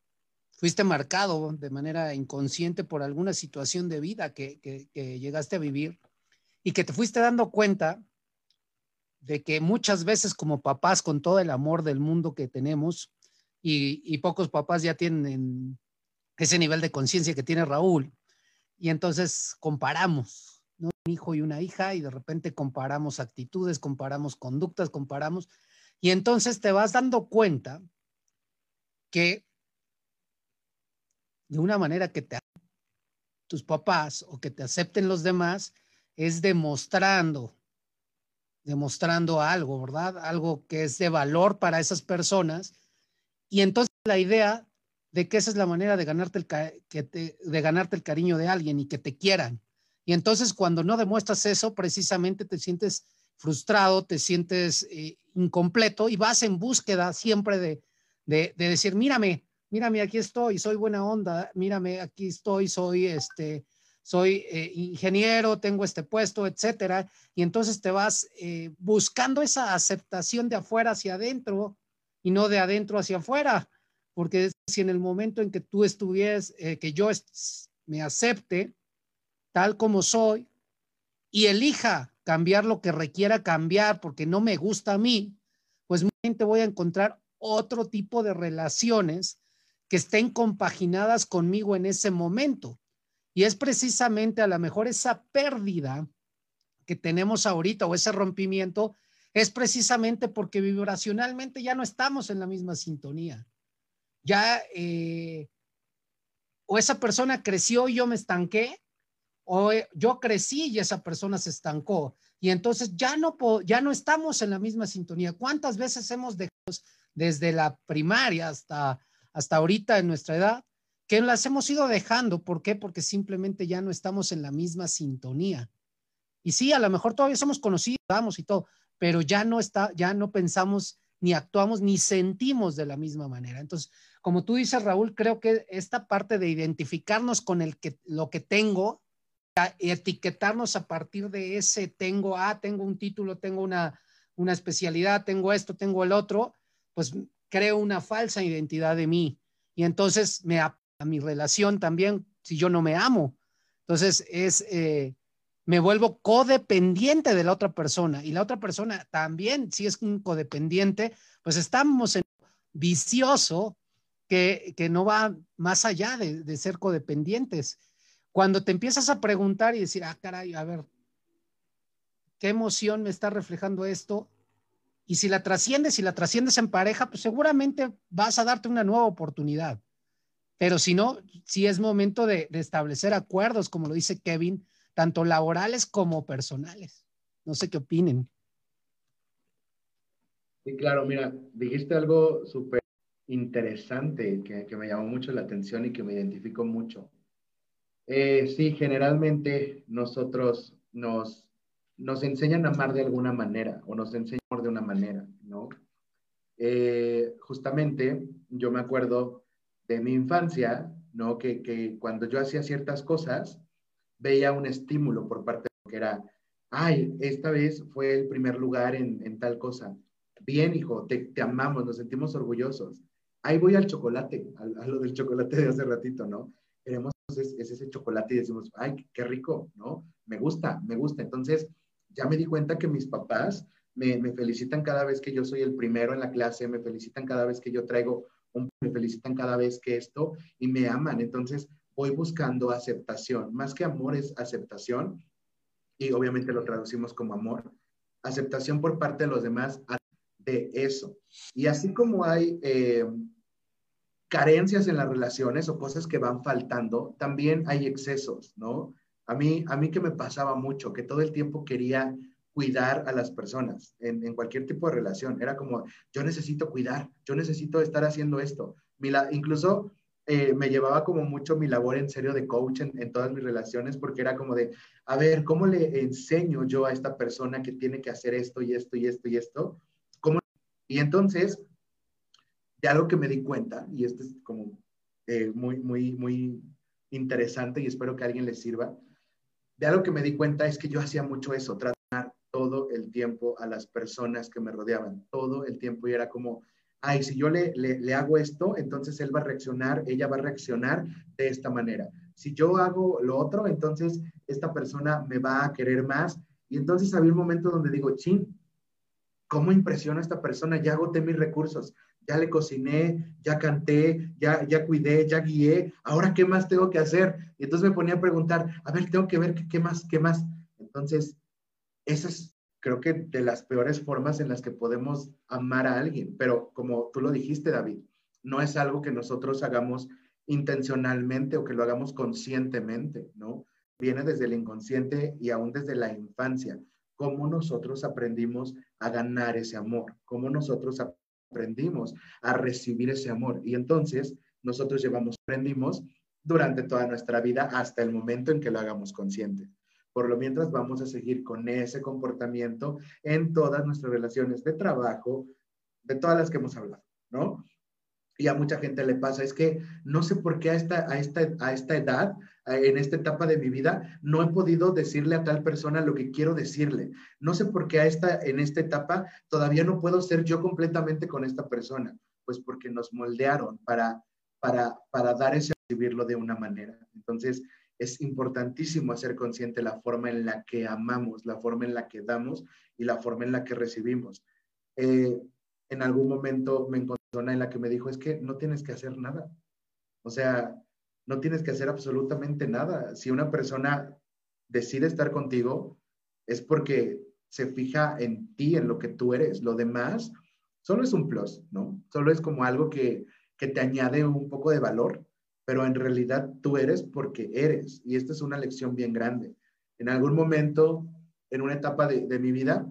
fuiste marcado de manera inconsciente por alguna situación de vida que, llegaste a vivir y que te fuiste dando cuenta de que muchas veces como papás, con todo el amor del mundo que tenemos, y, pocos papás ya tienen ese nivel de conciencia que tiene Raúl, y entonces comparamos. Un hijo y una hija, y de repente comparamos actitudes, comparamos conductas, comparamos, y entonces te vas dando cuenta que de una manera que te tus papás o que te acepten los demás es demostrando, demostrando algo, ¿verdad? Algo que es de valor para esas personas. Y entonces la idea de que esa es la manera de ganarte el, que de ganarte el cariño de alguien y que te quieran. Y entonces cuando no demuestras eso, precisamente te sientes frustrado, te sientes eh, incompleto y vas en búsqueda siempre de, de, decir, mírame, mírame, aquí estoy, soy buena onda, mírame, aquí estoy, soy este, soy eh, ingeniero, tengo este puesto, etcétera. Y entonces te vas eh, buscando esa aceptación de afuera hacia adentro y no de adentro hacia afuera. Porque si en el momento en que tú estuvieras, eh, que yo me acepte tal como soy y elija cambiar lo que requiera cambiar porque no me gusta a mí, pues te voy a encontrar otro tipo de relaciones que estén compaginadas conmigo en ese momento. Y es precisamente a lo mejor esa pérdida que tenemos ahorita o ese rompimiento es precisamente porque vibracionalmente ya no estamos en la misma sintonía. Ya eh, o esa persona creció y yo me estanqué, o eh, yo crecí y esa persona se estancó. Y entonces ya no, ya no estamos en la misma sintonía. ¿Cuántas veces hemos dejado desde la primaria hasta, hasta ahorita en nuestra edad, que las hemos ido dejando. ¿Por qué? Porque simplemente ya no estamos en la misma sintonía. Y sí, a lo mejor todavía somos conocidos, vamos y todo, pero ya no está, ya no pensamos ni actuamos ni sentimos de la misma manera. Entonces, como tú dices, Raúl, creo que esta parte de identificarnos con el que, lo que tengo, etiquetarnos a partir de ese tengo, ah, tengo un título, tengo una, una especialidad, tengo esto, tengo el otro, pues creo una falsa identidad de mí. Y entonces me a, mi relación también, si yo no me amo. Entonces es, eh, me vuelvo codependiente de la otra persona y la otra persona también, si es un codependiente, pues estamos en vicioso que, que no va más allá de, de ser codependientes. Cuando te empiezas a preguntar y decir, ah, caray, a ver, ¿qué emoción me está reflejando esto? Y si la trasciendes, si la trasciendes en pareja, pues seguramente vas a darte una nueva oportunidad. Pero si no, si es momento de, establecer acuerdos, como lo dice Kevin, tanto laborales como personales. No sé qué opinen. Sí, claro, mira, dijiste algo súper interesante que, que, me llamó mucho la atención y que me identifico mucho. Eh, sí, generalmente nosotros nos nos enseñan a amar de alguna manera o nos enseñan de una manera, ¿no? Eh, justamente yo me acuerdo de mi infancia, ¿no? Que, que, cuando yo hacía ciertas cosas, veía un estímulo por parte de que era, ay, esta vez fue el primer lugar en, en tal cosa. Bien, hijo, te, te, amamos, nos sentimos orgullosos. Ahí voy al chocolate, a, lo del chocolate de hace ratito, ¿no? Queremos es, es ese chocolate y decimos, ay, qué rico, ¿no? Me gusta, me gusta. Entonces, ya me di cuenta que mis papás me, felicitan cada vez que yo soy el primero en la clase, me felicitan cada vez que yo traigo un, me felicitan cada vez que esto y me aman. Entonces voy buscando aceptación, más que amor es aceptación y obviamente lo traducimos como amor, aceptación por parte de los demás de eso. Y así como hay eh, carencias en las relaciones o cosas que van faltando, también hay excesos, ¿no? A mí, a mí que me pasaba mucho, que todo el tiempo quería cuidar a las personas en, cualquier tipo de relación. Era como, yo necesito cuidar, yo necesito estar haciendo esto. incluso eh, me llevaba como mucho mi labor en serio de coach en, todas mis relaciones, porque era como de, a ver, ¿cómo le enseño yo a esta persona que tiene que hacer esto y esto y esto y esto? ¿Cómo? Y entonces, de algo que me di cuenta, y esto es como eh, muy, muy, muy interesante y espero que alguien le sirva, de algo que me di cuenta es que yo hacía mucho eso, tratar todo el tiempo a las personas que me rodeaban, todo el tiempo y era como, ay, si yo le, le, hago esto, entonces él va a reaccionar, ella va a reaccionar de esta manera. Si yo hago lo otro, entonces esta persona me va a querer más. Y entonces había un momento donde digo, chin, ¿cómo impresiona a esta persona? Ya agoté mis recursos, ya le cociné, ya canté, ya, ya cuidé, ya guié, ahora qué más tengo que hacer? Y entonces me ponía a preguntar, a ver, tengo que ver qué, más, qué más. Entonces, esas creo que de las peores formas en las que podemos amar a alguien. Pero como tú lo dijiste, David, no es algo que nosotros hagamos intencionalmente o que lo hagamos conscientemente, ¿no? Viene desde el inconsciente y aún desde la infancia. Cómo nosotros aprendimos a ganar ese amor, cómo nosotros aprendimos a recibir ese amor. Y entonces nosotros llevamos, aprendimos durante toda nuestra vida hasta el momento en que lo hagamos consciente. Por lo mientras vamos a seguir con ese comportamiento en todas nuestras relaciones de trabajo, de todas las que hemos hablado, ¿no? Y a mucha gente le pasa, es que no sé por qué a esta, a esta, a esta edad, en esta etapa de mi vida, no he podido decirle a tal persona lo que quiero decirle. No sé por qué a esta, en esta etapa todavía no puedo ser yo completamente con esta persona. Pues porque nos moldearon para, para, para dar ese recibirlo de una manera. Entonces, es importantísimo hacer consciente la forma en la que amamos, la forma en la que damos y la forma en la que recibimos. Eh, en algún momento me encontré una en la que me dijo, es que no tienes que hacer nada. O sea, no tienes que hacer absolutamente nada. Si una persona decide estar contigo, es porque se fija en ti, en lo que tú eres. Lo demás solo es un plus, ¿no? Solo es como algo que, que te añade un poco de valor pero en realidad tú eres porque eres. Y esta es una lección bien grande. En algún momento, en una etapa de, mi vida,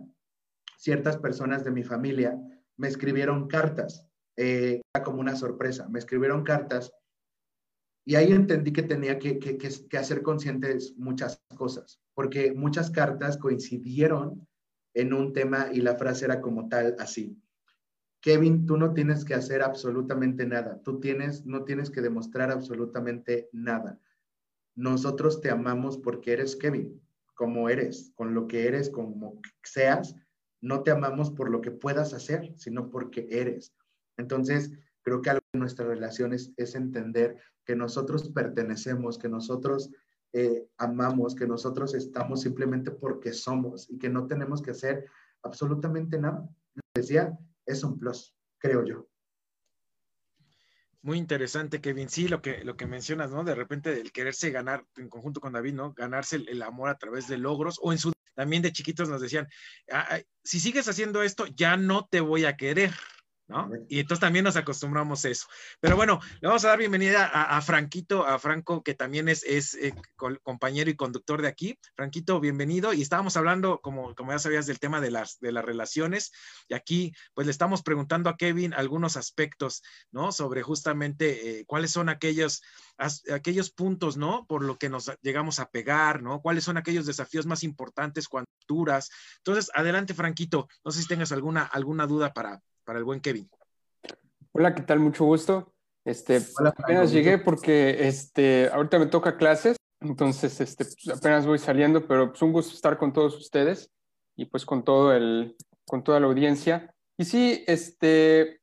ciertas personas de mi familia me escribieron cartas, eh, como una sorpresa, me escribieron cartas y ahí entendí que tenía que, que, hacer conscientes muchas cosas, porque muchas cartas coincidieron en un tema y la frase era como tal así. Kevin, tú no tienes que hacer absolutamente nada. Tú tienes, no tienes que demostrar absolutamente nada. Nosotros te amamos porque eres Kevin, como eres, con lo que eres, como seas. No te amamos por lo que puedas hacer, sino porque eres. Entonces, creo que algo nuestras relaciones es entender que nosotros pertenecemos, que nosotros eh, amamos, que nosotros estamos simplemente porque somos y que no tenemos que hacer absolutamente nada. Decía, es un plus, creo yo. Muy interesante, Kevin. Sí, lo que, lo que mencionas, ¿no? De repente el quererse ganar en conjunto con David, ¿no? Ganarse el, amor a través de logros o en su... También de chiquitos nos decían, si sigues haciendo esto, ya no te voy a querer, y entonces también nos acostumbramos a eso. Pero bueno, le vamos a dar bienvenida a, Franquito, a Franco, que también es, es eh, compañero y conductor de aquí. Franquito, bienvenido. Y estábamos hablando, como, como ya sabías, del tema de las, de las relaciones. Y aquí, pues le estamos preguntando a Kevin algunos aspectos, ¿no? Sobre justamente eh, cuáles son aquellos, aquellos puntos, ¿no? Por lo que nos llegamos a pegar, ¿no? ¿Cuáles son aquellos desafíos más importantes cuando duras? Entonces, adelante, Franquito. No sé si tengas alguna, alguna duda para, para el buen Kevin. Hola, ¿qué tal? Mucho gusto. Este, apenas llegué porque este, ahorita me toca clases, entonces este, pues, apenas voy saliendo, pero es pues, un gusto estar con todos ustedes y pues con, todo el, con toda la audiencia. Y sí, este,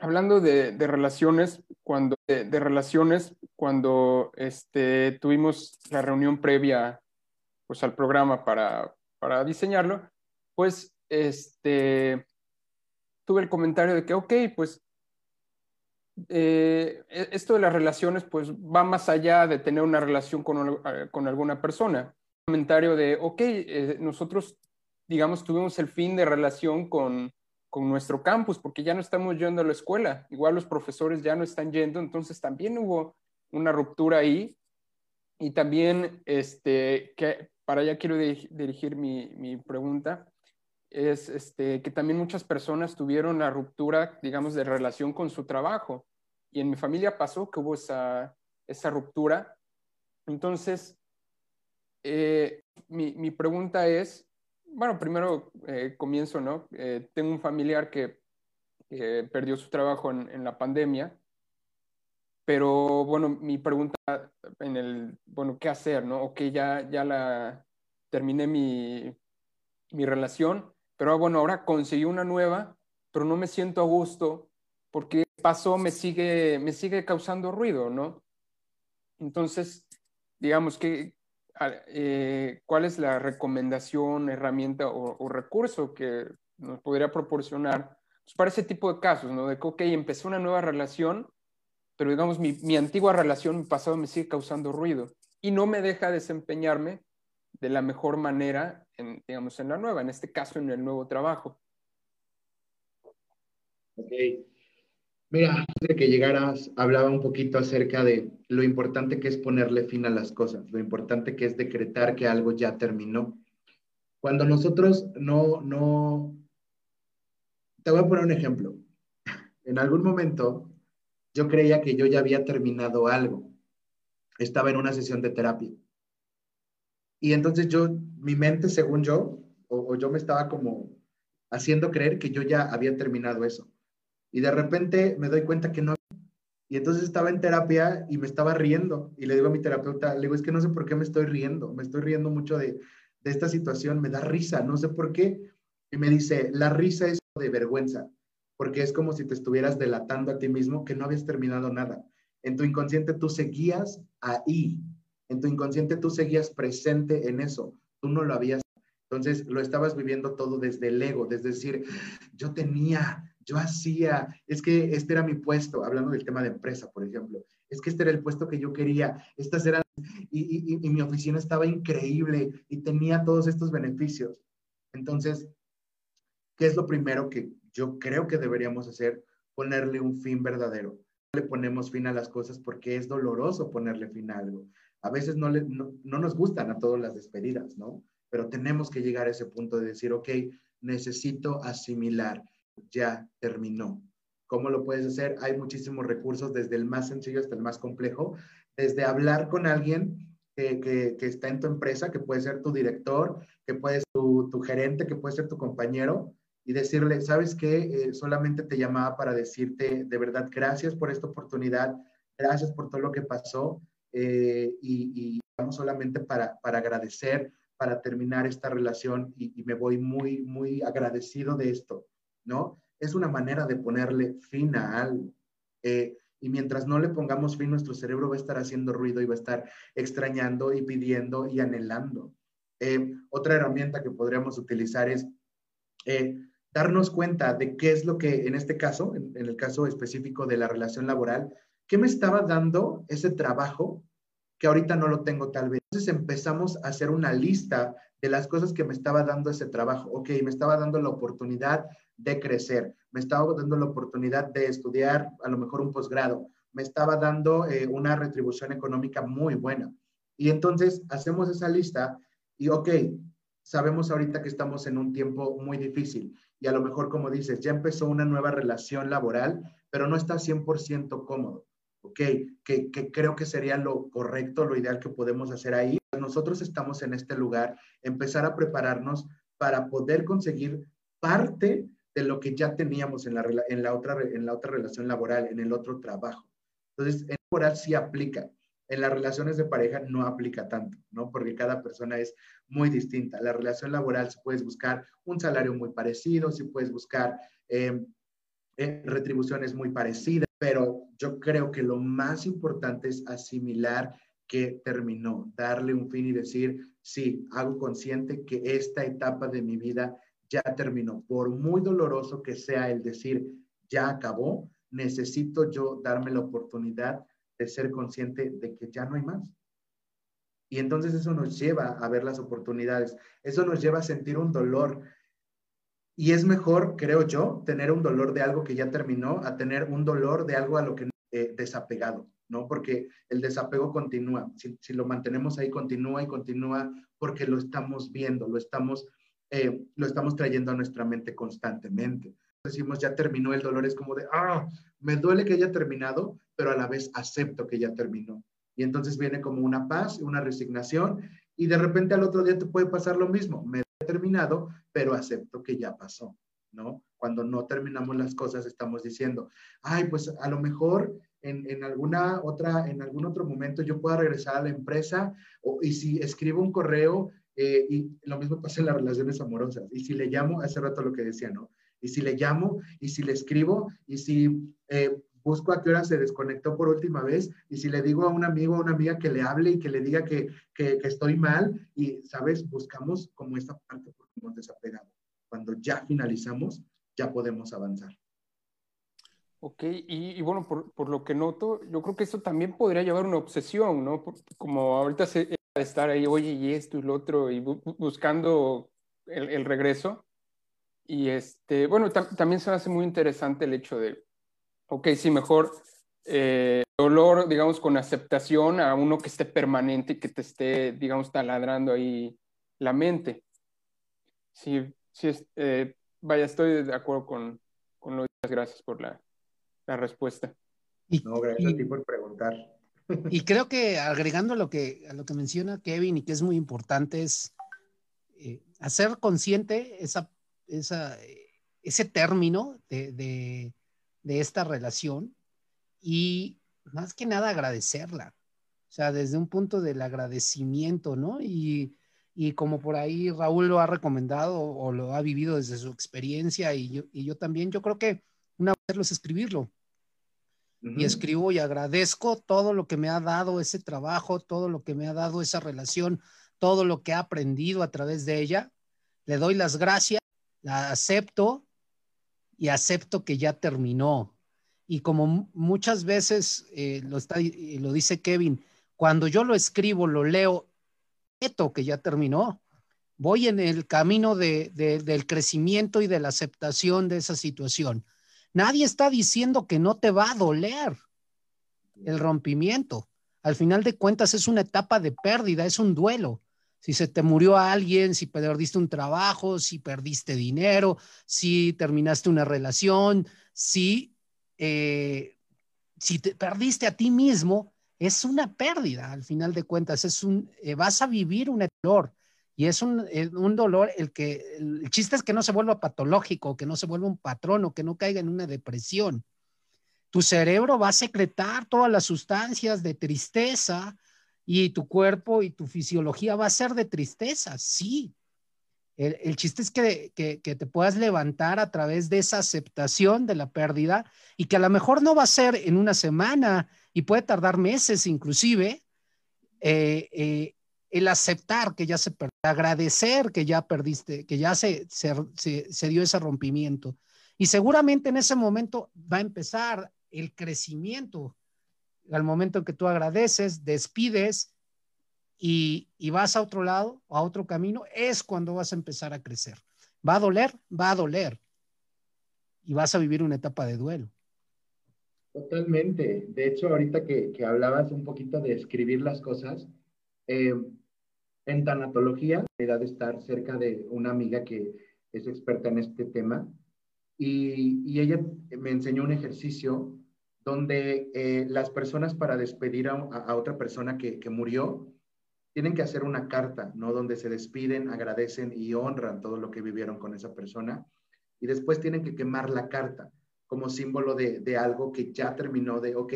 hablando de, de relaciones, cuando, de, de, relaciones, cuando este, tuvimos la reunión previa pues, al programa para, para diseñarlo, pues este, tuve el comentario de que, ok, pues eh, e-, esto de las relaciones pues va más allá de tener una relación con, eh, con alguna persona. Comentario de, ok, eh, nosotros, digamos, tuvimos el fin de relación con, con nuestro campus porque ya no estamos yendo a la escuela, igual los profesores ya no están yendo, entonces también hubo una ruptura ahí. Y también, este, que para allá quiero dirigir mi, mi pregunta, es este, que también muchas personas tuvieron la ruptura, digamos, de relación con su trabajo. Y en mi familia pasó que hubo esa, esa ruptura. Entonces, eh, mi, mi, pregunta es, bueno, primero eh, comienzo, ¿no? Eh, tengo un familiar que perdió su trabajo en, la pandemia, pero bueno, mi pregunta en el, bueno, ¿qué hacer, no? Ok, ya, ya la, terminé mi, mi relación, pero ah, bueno, ahora conseguí una nueva, pero no me siento a gusto porque pasó me sigue, me sigue causando ruido, ¿no? Entonces, digamos que, eh, ¿cuál es la recomendación, herramienta o, recurso que nos podría proporcionar pues, para ese tipo de casos, ¿no? De que, ok, empecé una nueva relación, pero digamos, mi, mi antigua relación, mi pasado me sigue causando ruido y no me deja desempeñarme de la mejor manera, en, digamos, en la nueva, en este caso, en el nuevo trabajo. Ok. Mira, antes de que llegaras, hablaba un poquito acerca de lo importante que es ponerle fin a las cosas, lo importante que es decretar que algo ya terminó. Cuando nosotros no, no, te voy a poner un ejemplo. En algún momento yo creía que yo ya había terminado algo. Estaba en una sesión de terapia. Y entonces yo, mi mente, según yo, o, yo me estaba como haciendo creer que yo ya había terminado eso y de repente me doy cuenta que no. Y entonces estaba en terapia y me estaba riendo. Y le digo a mi terapeuta, le digo, es que no sé por qué me estoy riendo. Me estoy riendo mucho de, de esta situación. Me da risa, no sé por qué. Y me dice, la risa es de vergüenza, porque es como si te estuvieras delatando a ti mismo que no habías terminado nada. En tu inconsciente tú seguías ahí. En tu inconsciente tú seguías presente en eso. Tú no lo habías. Entonces lo estabas viviendo todo desde el ego, desde decir, yo tenía, yo hacía, es que este era mi puesto, hablando del tema de empresa, por ejemplo, es que este era el puesto que yo quería, estas eran, y, mi oficina estaba increíble y tenía todos estos beneficios. Entonces, ¿qué es lo primero que yo creo que deberíamos hacer? Ponerle un fin verdadero. Le ponemos fin a las cosas porque es doloroso ponerle fin a algo. A veces no, le, no, no nos gustan a todas las despedidas, ¿no? Pero tenemos que llegar a ese punto de decir, ok, necesito asimilar ya terminó. ¿Cómo lo puedes hacer? Hay muchísimos recursos, desde el más sencillo hasta el más complejo, desde hablar con alguien que, está en tu empresa, que puede ser tu director, que puede ser tu, gerente, que puede ser tu compañero, y decirle, ¿sabes qué? Eh, solamente te llamaba para decirte de verdad gracias por esta oportunidad, gracias por todo lo que pasó, eh, y, vamos solamente para, para agradecer, para terminar esta relación, y, y me voy muy, muy agradecido de esto. ¿no? Es una manera de ponerle fin a algo. Eh, y mientras no le pongamos fin, nuestro cerebro va a estar haciendo ruido y va a estar extrañando y pidiendo y anhelando. Eh, otra herramienta que podríamos utilizar es eh, darnos cuenta de qué es lo que, en este caso, en, el caso específico de la relación laboral, qué me estaba dando ese trabajo que ahorita no lo tengo tal vez. Entonces empezamos a hacer una lista de las cosas que me estaba dando ese trabajo. Ok, me estaba dando la oportunidad de crecer, me estaba dando la oportunidad de estudiar a lo mejor un posgrado, me estaba dando eh, una retribución económica muy buena. Y entonces hacemos esa lista y, ok, sabemos ahorita que estamos en un tiempo muy difícil y a lo mejor, como dices, ya empezó una nueva relación laboral, pero no está 100% cómodo. Ok, que, creo que sería lo correcto, lo ideal que podemos hacer ahí. Nosotros estamos en este lugar, empezar a prepararnos para poder conseguir parte de lo que ya teníamos en la, en la, otra, en la otra relación laboral, en el otro trabajo. Entonces, en laboral sí aplica. En las relaciones de pareja no aplica tanto, ¿no? Porque cada persona es muy distinta. La relación laboral, si puedes buscar un salario muy parecido, si puedes buscar eh, eh, retribuciones muy parecidas, pero yo creo que lo más importante es asimilar que terminó, darle un fin y decir, sí, hago consciente que esta etapa de mi vida ya terminó. Por muy doloroso que sea el decir, ya acabó, necesito yo darme la oportunidad de ser consciente de que ya no hay más. Y entonces eso nos lleva a ver las oportunidades, eso nos lleva a sentir un dolor. Y es mejor, creo yo, tener un dolor de algo que ya terminó a tener un dolor de algo a lo que eh, desapegado, ¿no? Porque el desapego continúa. Si, si, lo mantenemos ahí, continúa y continúa porque lo estamos viendo, lo estamos eh, lo estamos trayendo a nuestra mente constantemente. Decimos, ya terminó el dolor, es como de, ah, me duele que haya terminado, pero a la vez acepto que ya terminó. Y entonces viene como una paz, una resignación, y de repente al otro día te puede pasar lo mismo. Me terminado, pero acepto que ya pasó, ¿no? Cuando no terminamos las cosas, estamos diciendo, ay, pues a lo mejor en, alguna otra, en algún otro momento yo pueda regresar a la empresa, y si escribo un correo eh, y lo mismo pasa en las relaciones amorosas. Y si le llamo, hace rato lo que decía, ¿no? Y si le llamo, y si le escribo, y si eh, busco a qué hora se desconectó por última vez, y si le digo a un amigo o una amiga que le hable y que le diga que, que, estoy mal, y, ¿sabes? Buscamos como esta parte porque hemos desapegado. Cuando ya finalizamos, ya podemos avanzar. Ok, y, bueno, por, por, lo que noto, yo creo que eso también podría llevar una obsesión, ¿no? Como ahorita se, estar ahí, oye, y esto y lo otro, y buscando el, el, regreso. Y este, bueno, también se me hace muy interesante el hecho de, ok, sí, mejor eh, dolor, digamos, con aceptación a uno que esté permanente y que te esté, digamos, taladrando ahí la mente. Sí, sí, eh, vaya, estoy de acuerdo con, con lo Gracias por la, la respuesta. no, gracias a ti por preguntar. Y creo que agregando a lo que, a lo que menciona Kevin y que es muy importante es eh, hacer consciente esa, esa, ese término de, de, de, esta relación y más que nada agradecerla. O sea, desde un punto del agradecimiento, ¿no? Y, y como por ahí Raúl lo ha recomendado o lo ha vivido desde su experiencia y yo, y yo también, yo creo que una vez es escribirlo y escribo y agradezco todo lo que me ha dado ese trabajo, todo lo que me ha dado esa relación, todo lo que he aprendido a través de ella. Le doy las gracias, la acepto y acepto que ya terminó. Y como muchas veces eh, lo, está, lo dice Kevin, cuando yo lo escribo, lo leo, esto que ya terminó, voy en el camino del crecimiento y de la aceptación de esa situación Nadie está diciendo que no te va a doler el rompimiento. Al final de cuentas es una etapa de pérdida, es un duelo. Si se te murió alguien, si perdiste un trabajo, si perdiste dinero, si terminaste una relación, si, eh, si te perdiste a ti mismo, es una pérdida. Al final de cuentas, es un, eh, vas a vivir un dolor. Y es un, un, dolor, el que, el chiste es que no se vuelva patológico, que no se vuelva un patrón o que no caiga en una depresión. Tu cerebro va a secretar todas las sustancias de tristeza y tu cuerpo y tu fisiología va a ser de tristeza, sí. El, el chiste es que, que, te puedas levantar a través de esa aceptación de la pérdida y que a lo mejor no va a ser en una semana y puede tardar meses inclusive. Eh, eh, el aceptar que ya se perdió, agradecer que ya perdiste, que ya se, se, dio ese rompimiento. Y seguramente en ese momento va a empezar el crecimiento. Al momento en que tú agradeces, despides y, y vas a otro lado, a otro camino, es cuando vas a empezar a crecer. ¿Va a doler? Va a doler. Y vas a vivir una etapa de duelo. Totalmente. De hecho, ahorita que, que hablabas un poquito de escribir las cosas, eh, en tanatología, la de estar cerca de una amiga que es experta en este tema y, ella me enseñó un ejercicio donde eh, las personas para despedir a, otra persona que, murió tienen que hacer una carta, ¿no? Donde se despiden, agradecen y honran todo lo que vivieron con esa persona y después tienen que quemar la carta como símbolo de, de algo que ya terminó, de, ok,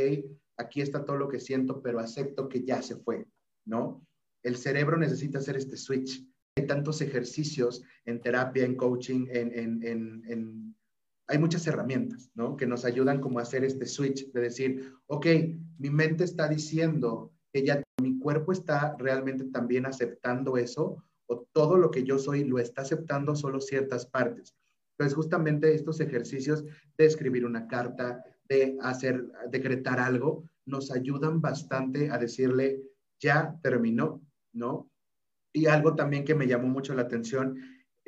aquí está todo lo que siento, pero acepto que ya se fue, ¿no? el cerebro necesita hacer este switch. Hay tantos ejercicios en terapia, en coaching, en, hay muchas herramientas, ¿no? Que nos ayudan como a hacer este switch de decir, ok, mi mente está diciendo que ya mi cuerpo está realmente también aceptando eso o todo lo que yo soy lo está aceptando solo ciertas partes. Entonces, justamente estos ejercicios de escribir una carta, de hacer, decretar algo, nos ayudan bastante a decirle, ya terminó, ¿no? Y algo también que me llamó mucho la atención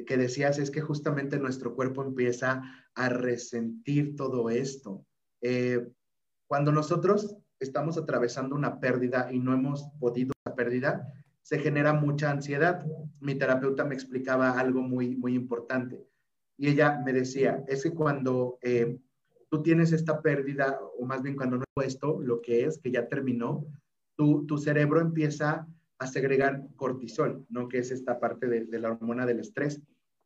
que decías es que justamente nuestro cuerpo empieza a resentir todo esto. Eh, cuando nosotros estamos atravesando una pérdida y no hemos podido la pérdida, se genera mucha ansiedad. Mi terapeuta me explicaba algo muy, muy importante y ella me decía, es que cuando eh, tú tienes esta pérdida, o más bien cuando no esto, lo que es, que ya terminó, tu, tu cerebro empieza a segregar cortisol, ¿no? Que es esta parte de, la hormona del estrés.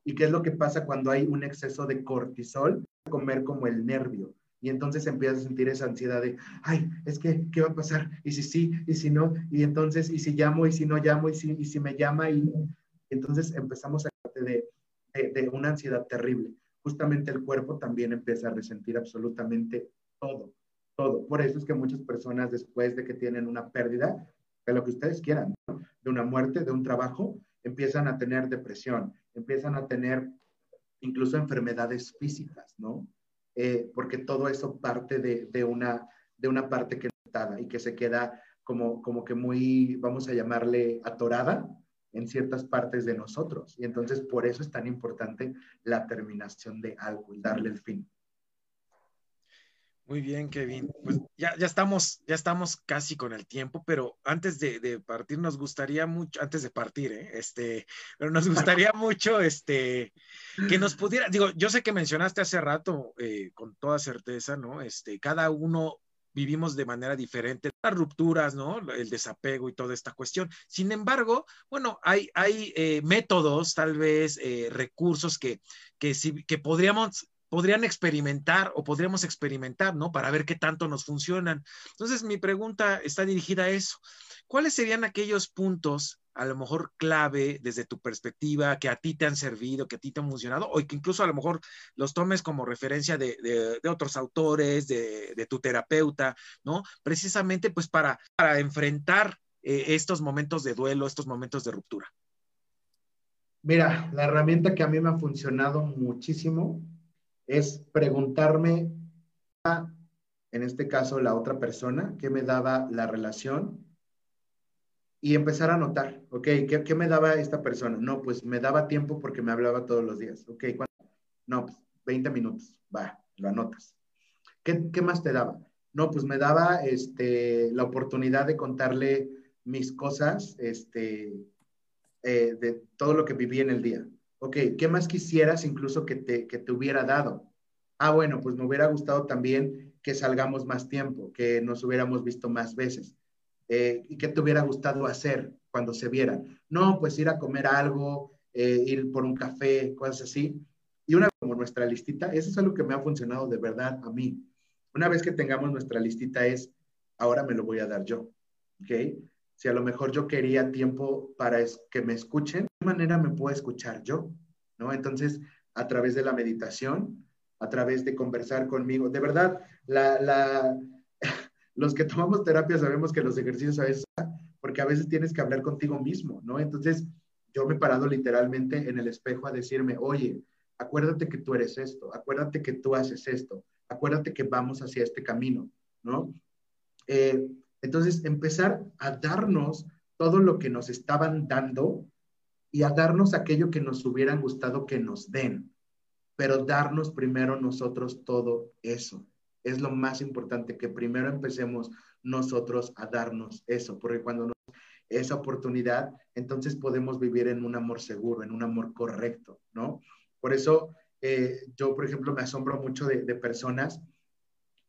¿Y qué es lo que pasa cuando hay un exceso de cortisol? Comer como el nervio. Y entonces empiezas a sentir esa ansiedad de, ay, es que, ¿qué va a pasar? ¿Y si sí? ¿Y si no? Y entonces, ¿y si llamo? ¿Y si no llamo? ¿Y si, y me llama? Y entonces empezamos a de, de, de una ansiedad terrible. justamente el cuerpo también empieza a resentir absolutamente todo, todo. Por eso es que muchas personas después de que tienen una pérdida, de lo que ustedes quieran, de una muerte, de un trabajo, empiezan a tener depresión, empiezan a tener incluso enfermedades físicas, ¿no? Eh, porque todo eso parte de, de, una, de una parte que está y que se queda como, como que muy, vamos a llamarle, atorada en ciertas partes de nosotros. Y entonces por eso es tan importante la terminación de algo y darle el fin. Muy bien, Kevin. Pues ya, ya, estamos, ya estamos casi con el tiempo, pero antes de, partir nos gustaría mucho, antes de partir, ¿eh? este, pero nos gustaría mucho, este, que nos pudiera, digo, yo sé que mencionaste hace rato, eh, con toda certeza, ¿no? Este, cada uno vivimos de manera diferente las rupturas, ¿no? El desapego y toda esta cuestión. Sin embargo, bueno, hay, hay eh, métodos, tal vez, recursos que, que, que podríamos podrían experimentar o podríamos experimentar, ¿no? Para ver qué tanto nos funcionan. Entonces, mi pregunta está dirigida a eso. ¿Cuáles serían aquellos puntos, a lo mejor clave desde tu perspectiva, que a ti te han servido, que a ti te han funcionado, o que incluso a lo mejor los tomes como referencia de, otros autores, de, tu terapeuta, ¿no? Precisamente, pues, para, enfrentar eh, estos momentos de duelo, estos momentos de ruptura. Mira, la herramienta que a mí me ha funcionado muchísimo es preguntarme a, en este caso, la otra persona, qué me daba la relación y empezar a notar, ok, ¿qué, ¿qué, me daba esta persona? No, pues me daba tiempo porque me hablaba todos los días, ok, ¿cuánto? No, pues 20 minutos, va, lo anotas. ¿Qué, ¿Qué, más te daba? No, pues me daba este, la oportunidad de contarle mis cosas, este, eh, de todo lo que viví en el día. Ok, ¿qué más quisieras incluso que te, que te hubiera dado? Ah, bueno, pues me hubiera gustado también que salgamos más tiempo, que nos hubiéramos visto más veces. Eh, ¿Y qué te hubiera gustado hacer cuando se vieran? No, pues ir a comer algo, eh, ir por un café, cosas así. Y una como nuestra listita, eso es algo que me ha funcionado de verdad a mí. Una vez que tengamos nuestra listita es, ahora me lo voy a dar yo. ¿Ok? Si a lo mejor yo quería tiempo para que me escuchen, ¿de qué manera me puedo escuchar yo? ¿No? Entonces, a través de la meditación, a través de conversar conmigo. De verdad, la, los que tomamos terapia sabemos que los ejercicios a veces, porque a veces tienes que hablar contigo mismo, ¿no? Entonces, yo me he parado literalmente en el espejo a decirme, oye, acuérdate que tú eres esto, acuérdate que tú haces esto, acuérdate que vamos hacia este camino, ¿no? Eh, entonces, empezar a darnos todo lo que nos estaban dando y a darnos aquello que nos hubieran gustado que nos den, pero darnos primero nosotros todo eso. Es lo más importante, que primero empecemos nosotros a darnos eso, porque cuando nos esa oportunidad, entonces podemos vivir en un amor seguro, en un amor correcto, ¿no? Por eso eh, yo, por ejemplo, me asombro mucho de, de personas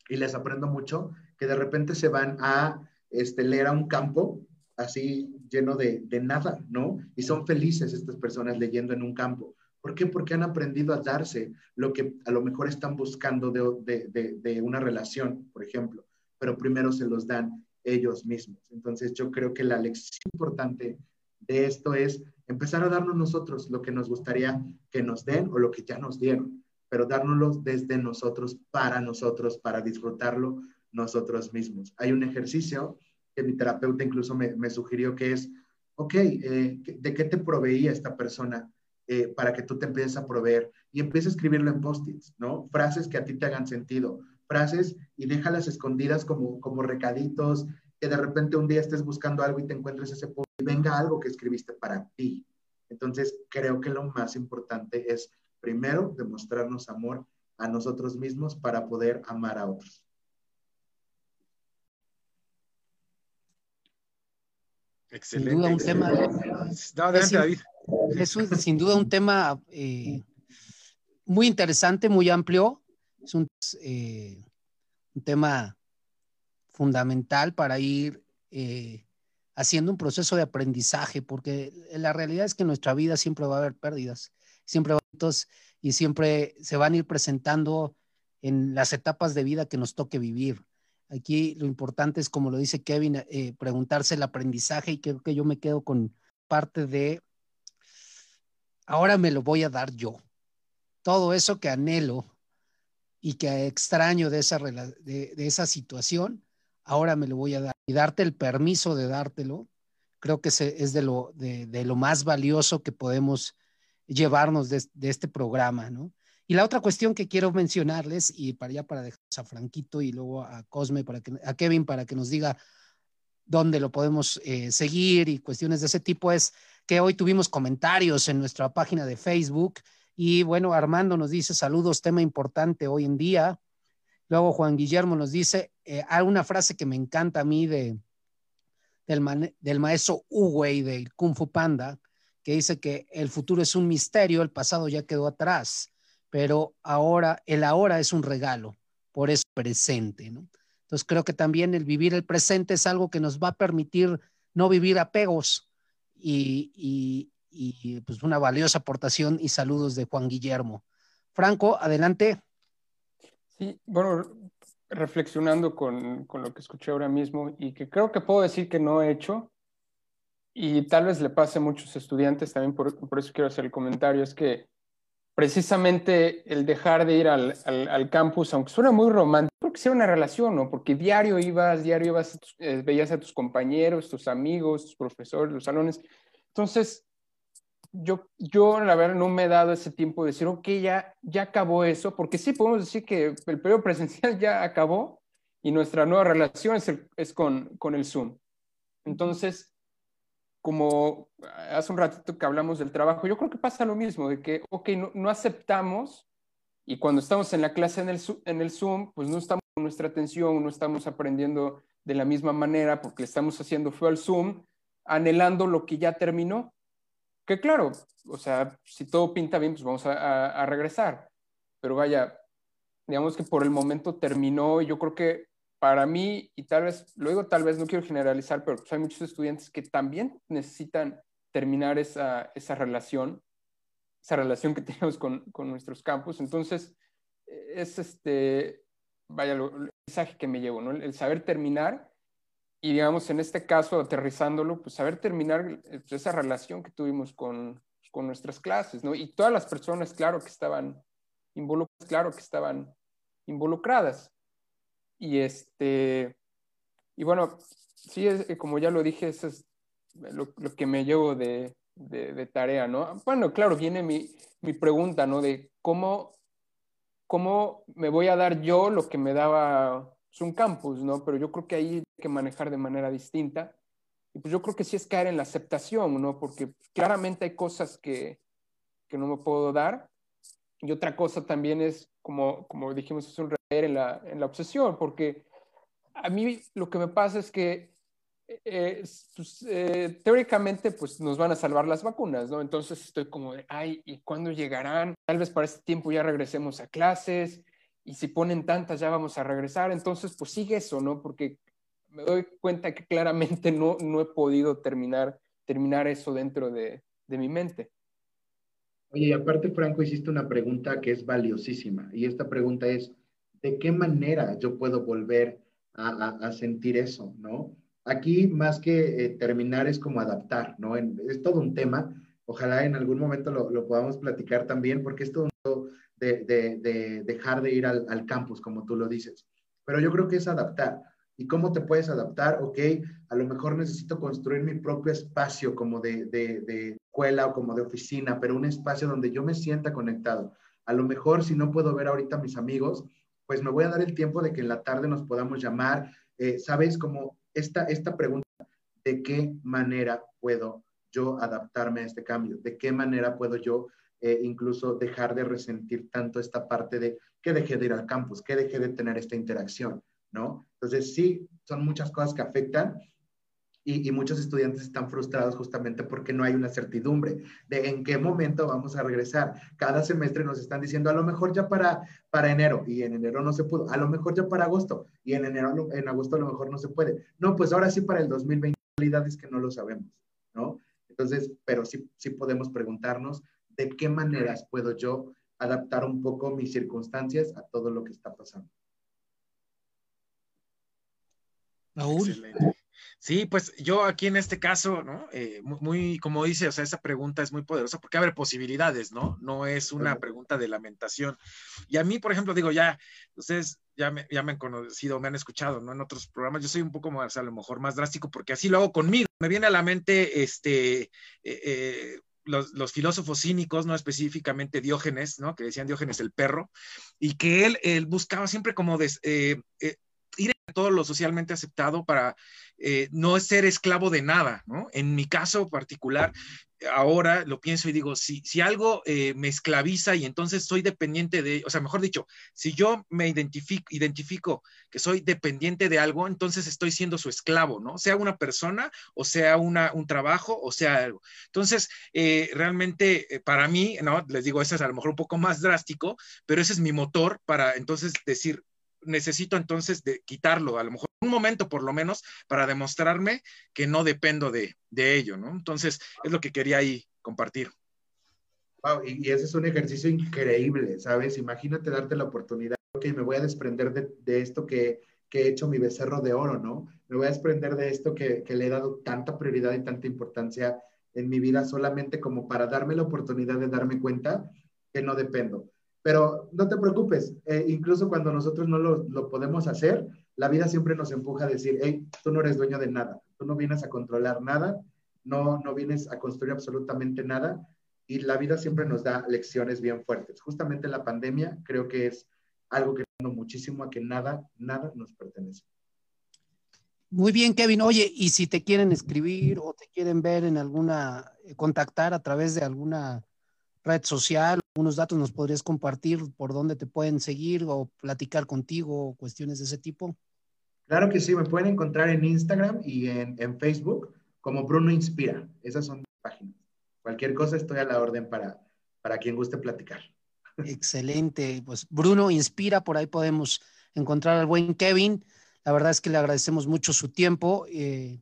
y les aprendo mucho que de repente se van a este, leer a un campo así lleno de, nada, ¿no? Y son felices estas personas leyendo en un campo. ¿Por qué? Porque han aprendido a darse lo que a lo mejor están buscando de, una relación, por ejemplo, pero primero se los dan ellos mismos. Entonces yo creo que la lección importante de esto es empezar a darnos nosotros lo que nos gustaría que nos den o lo que ya nos dieron, pero dárnoslo desde nosotros, para nosotros, para disfrutarlo, nosotros mismos. Hay un ejercicio que mi terapeuta incluso me, sugirió que es, ok, eh, ¿de qué te proveía esta persona eh, para que tú te empieces a proveer? Y empieza a escribirlo en post-its, ¿no? Frases que a ti te hagan sentido, frases y déjalas escondidas como, como recaditos, que de repente un día estés buscando algo y te encuentres ese post y venga algo que escribiste para ti. Entonces, creo que lo más importante es primero demostrarnos amor a nosotros mismos para poder amar a otros. Excelente. Sin duda un tema. es, sin duda un tema eh, muy interesante, muy amplio. Es un, eh, un tema fundamental para ir eh, haciendo un proceso de aprendizaje, porque la realidad es que en nuestra vida siempre va a haber pérdidas, siempre va a y siempre se van a ir presentando en las etapas de vida que nos toque vivir. Aquí lo importante es, como lo dice Kevin, eh, preguntarse el aprendizaje y creo que yo me quedo con parte de, ahora me lo voy a dar yo. todo eso que anhelo y que extraño de esa, de, esa situación, ahora me lo voy a dar. Y darte el permiso de dártelo, creo que es de lo, de, lo más valioso que podemos llevarnos de, este programa, ¿no? Y la otra cuestión que quiero mencionarles, y para allá para dejar a Franquito y luego a Cosme, para que, a Kevin, para que nos diga dónde lo podemos eh, seguir y cuestiones de ese tipo, es que hoy tuvimos comentarios en nuestra página de Facebook y bueno, Armando nos dice saludos, tema importante hoy en día. Luego Juan Guillermo nos dice, eh, hay una frase que me encanta a mí de, del, del maestro Uwei del Kung Fu Panda, que dice que el futuro es un misterio, el pasado ya quedó atrás, pero ahora, el ahora es un regalo, por eso presente. Entonces creo que también el vivir el presente es algo que nos va a permitir no vivir apegos y, y pues una valiosa aportación y saludos de Juan Guillermo. Franco, adelante. Sí, bueno, reflexionando con, con, lo que escuché ahora mismo y que creo que puedo decir que no he hecho y tal vez le pase a muchos estudiantes, también por, por eso quiero hacer el comentario, es que precisamente el dejar de ir al, al, campus, aunque suena muy romántico, porque sea una relación, ¿no? Porque diario ibas, diario ibas, eh, veías a tus compañeros, tus amigos, tus profesores, los salones. Entonces, yo, yo la verdad no me he dado ese tiempo de decir, ok, ya, ya acabó eso, porque sí podemos decir que el periodo presencial ya acabó y nuestra nueva relación es, es con, con, el Zoom. Entonces, como hace un ratito que hablamos del trabajo, yo creo que pasa lo mismo, de que, ok, no, no aceptamos y cuando estamos en la clase en el, en el Zoom, pues no estamos con nuestra atención, no estamos aprendiendo de la misma manera porque estamos haciendo feo al Zoom, anhelando lo que ya terminó. Que claro, o sea, si todo pinta bien, pues vamos a, regresar. Pero vaya, digamos que por el momento terminó y yo creo que para mí, y tal vez, luego tal vez no quiero generalizar, pero pues hay muchos estudiantes que también necesitan terminar esa, esa relación, esa relación que tenemos con, con nuestros campus. Entonces, es este, vaya, el mensaje que me llevo, ¿no? El saber terminar y digamos, en este caso, aterrizándolo, pues saber terminar pues, esa relación que tuvimos con, con nuestras clases, ¿no? Y todas las personas, claro, que estaban involucradas, claro, que estaban involucradas. Y este, y bueno, sí, es, eh, como ya lo dije, eso es lo, lo que me llevo de, de, de, tarea, ¿no? Bueno, claro, viene mi, mi pregunta, ¿no? De cómo, cómo me voy a dar yo lo que me daba un campus, ¿no? Pero yo creo que ahí hay que manejar de manera distinta. Y pues yo creo que sí es caer en la aceptación, ¿no? Porque claramente hay cosas que, que no me puedo dar. Y otra cosa también es, como, como dijimos, es un reír en la, en la obsesión, porque a mí lo que me pasa es que eh, pues, eh, teóricamente pues nos van a salvar las vacunas, ¿no? Entonces estoy como de, ay, ¿y cuándo llegarán? Tal vez para este tiempo ya regresemos a clases y si ponen tantas ya vamos a regresar. Entonces, pues sigue eso, ¿no? Porque me doy cuenta que claramente no, no he podido terminar, terminar eso dentro de, de mi mente. Oye, y aparte, Franco, hiciste una pregunta que es valiosísima. Y esta pregunta es, ¿de qué manera yo puedo volver a, a, sentir eso, no? Aquí, más que eh, terminar, es como adaptar, ¿no? es todo un tema. Ojalá en algún momento lo, lo podamos platicar también, porque es todo un de, dejar de ir al, campus, como tú lo dices. Pero yo creo que es adaptar. ¿Y cómo te puedes adaptar? Ok, a lo mejor necesito construir mi propio espacio como de, de, escuela o como de oficina, pero un espacio donde yo me sienta conectado. A lo mejor si no puedo ver ahorita a mis amigos, pues me voy a dar el tiempo de que en la tarde nos podamos llamar. Eh, ¿Sabes? Como esta, esta pregunta, ¿de qué manera puedo yo adaptarme a este cambio? ¿De qué manera puedo yo eh, incluso dejar de resentir tanto esta parte de que dejé de ir al campus, que dejé de tener esta interacción, ¿no? Entonces, sí, son muchas cosas que afectan y, muchos estudiantes están frustrados justamente porque no hay una certidumbre de en qué momento vamos a regresar. Cada semestre nos están diciendo, a lo mejor ya para, para enero, y en enero no se pudo, a lo mejor ya para agosto, y en enero, en agosto a lo mejor no se puede. No, pues ahora sí para el 2020, la realidad es que no lo sabemos, ¿no? Entonces, pero sí, sí podemos preguntarnos de qué maneras puedo yo adaptar un poco mis circunstancias a todo lo que está pasando. Raúl. Sí, pues yo aquí en este caso, ¿no? Eh, muy, como dice, o sea, esa pregunta es muy poderosa porque abre posibilidades, ¿no? No es una pregunta de lamentación. Y a mí, por ejemplo, digo, ya, ustedes ya me, ya me han conocido, me han escuchado, ¿no? En otros programas, yo soy un poco más, a lo mejor más drástico porque así lo hago conmigo. Me viene a la mente, este, eh, eh, los, los, filósofos cínicos, no específicamente Diógenes, ¿no? Que decían Diógenes el perro, y que él, él buscaba siempre como de, ir a todo lo socialmente aceptado para eh, no ser esclavo de nada, ¿no? En mi caso particular, ahora lo pienso y digo, si, si algo eh, me esclaviza y entonces soy dependiente de, o sea, mejor dicho, si yo me identifico, identifico que soy dependiente de algo, entonces estoy siendo su esclavo, ¿no? Sea una persona o sea una, un trabajo o sea algo. Entonces, eh, realmente para mí, ¿no? Les digo, eso es a lo mejor un poco más drástico, pero ese es mi motor para entonces decir, necesito entonces de quitarlo, a lo mejor un momento por lo menos, para demostrarme que no dependo de, ello, ¿no? Entonces, es lo que quería ahí compartir. Wow, y, ese es un ejercicio increíble, ¿sabes? Imagínate darte la oportunidad, ok, me voy a desprender de, esto que, he hecho mi becerro de oro, ¿no? Me voy a desprender de esto que, que le he dado tanta prioridad y tanta importancia en mi vida solamente como para darme la oportunidad de darme cuenta que no dependo. Pero no te preocupes, eh, incluso cuando nosotros no lo, podemos hacer, la vida siempre nos empuja a decir, hey, tú no eres dueño de nada, tú no vienes a controlar nada, no, no vienes a construir absolutamente nada y la vida siempre nos da lecciones bien fuertes. Justamente la pandemia creo que es algo que muchísimo a que nada, nada nos pertenece. Muy bien, Kevin. Oye, y si te quieren escribir o te quieren ver en alguna, contactar a través de alguna red social, algunos datos nos podrías compartir por dónde te pueden seguir o platicar contigo cuestiones de ese tipo. Claro que sí, me pueden encontrar en Instagram y en, Facebook como Bruno Inspira. Esas son mis páginas. Cualquier cosa estoy a la orden para, para quien guste platicar. Excelente. Pues Bruno Inspira, por ahí podemos encontrar al buen Kevin. La verdad es que le agradecemos mucho su tiempo eh,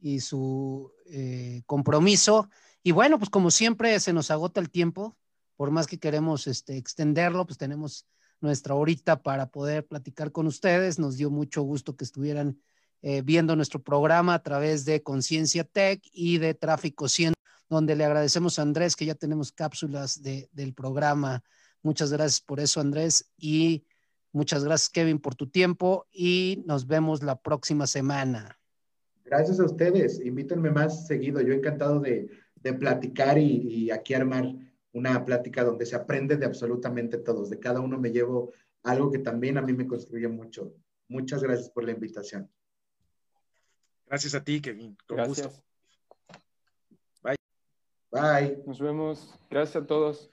y su eh, compromiso. Y bueno, pues como siempre se nos agota el tiempo, por más que queremos este, extenderlo, pues tenemos nuestra horita para poder platicar con ustedes. Nos dio mucho gusto que estuvieran eh, viendo nuestro programa a través de Conciencia Tech y de Tráfico 100, donde le agradecemos a Andrés que ya tenemos cápsulas del programa. Muchas gracias por eso, Andrés, y muchas gracias, Kevin, por tu tiempo y nos vemos la próxima semana. Gracias a ustedes. Invítenme más seguido. Yo encantado de, de platicar y, aquí armar una plática donde se aprende de absolutamente todos. De cada uno me llevo algo que también a mí me construye mucho. Muchas gracias por la invitación. Gracias a ti, Kevin. Con gracias. Bye. Bye. Nos vemos. Gracias a todos.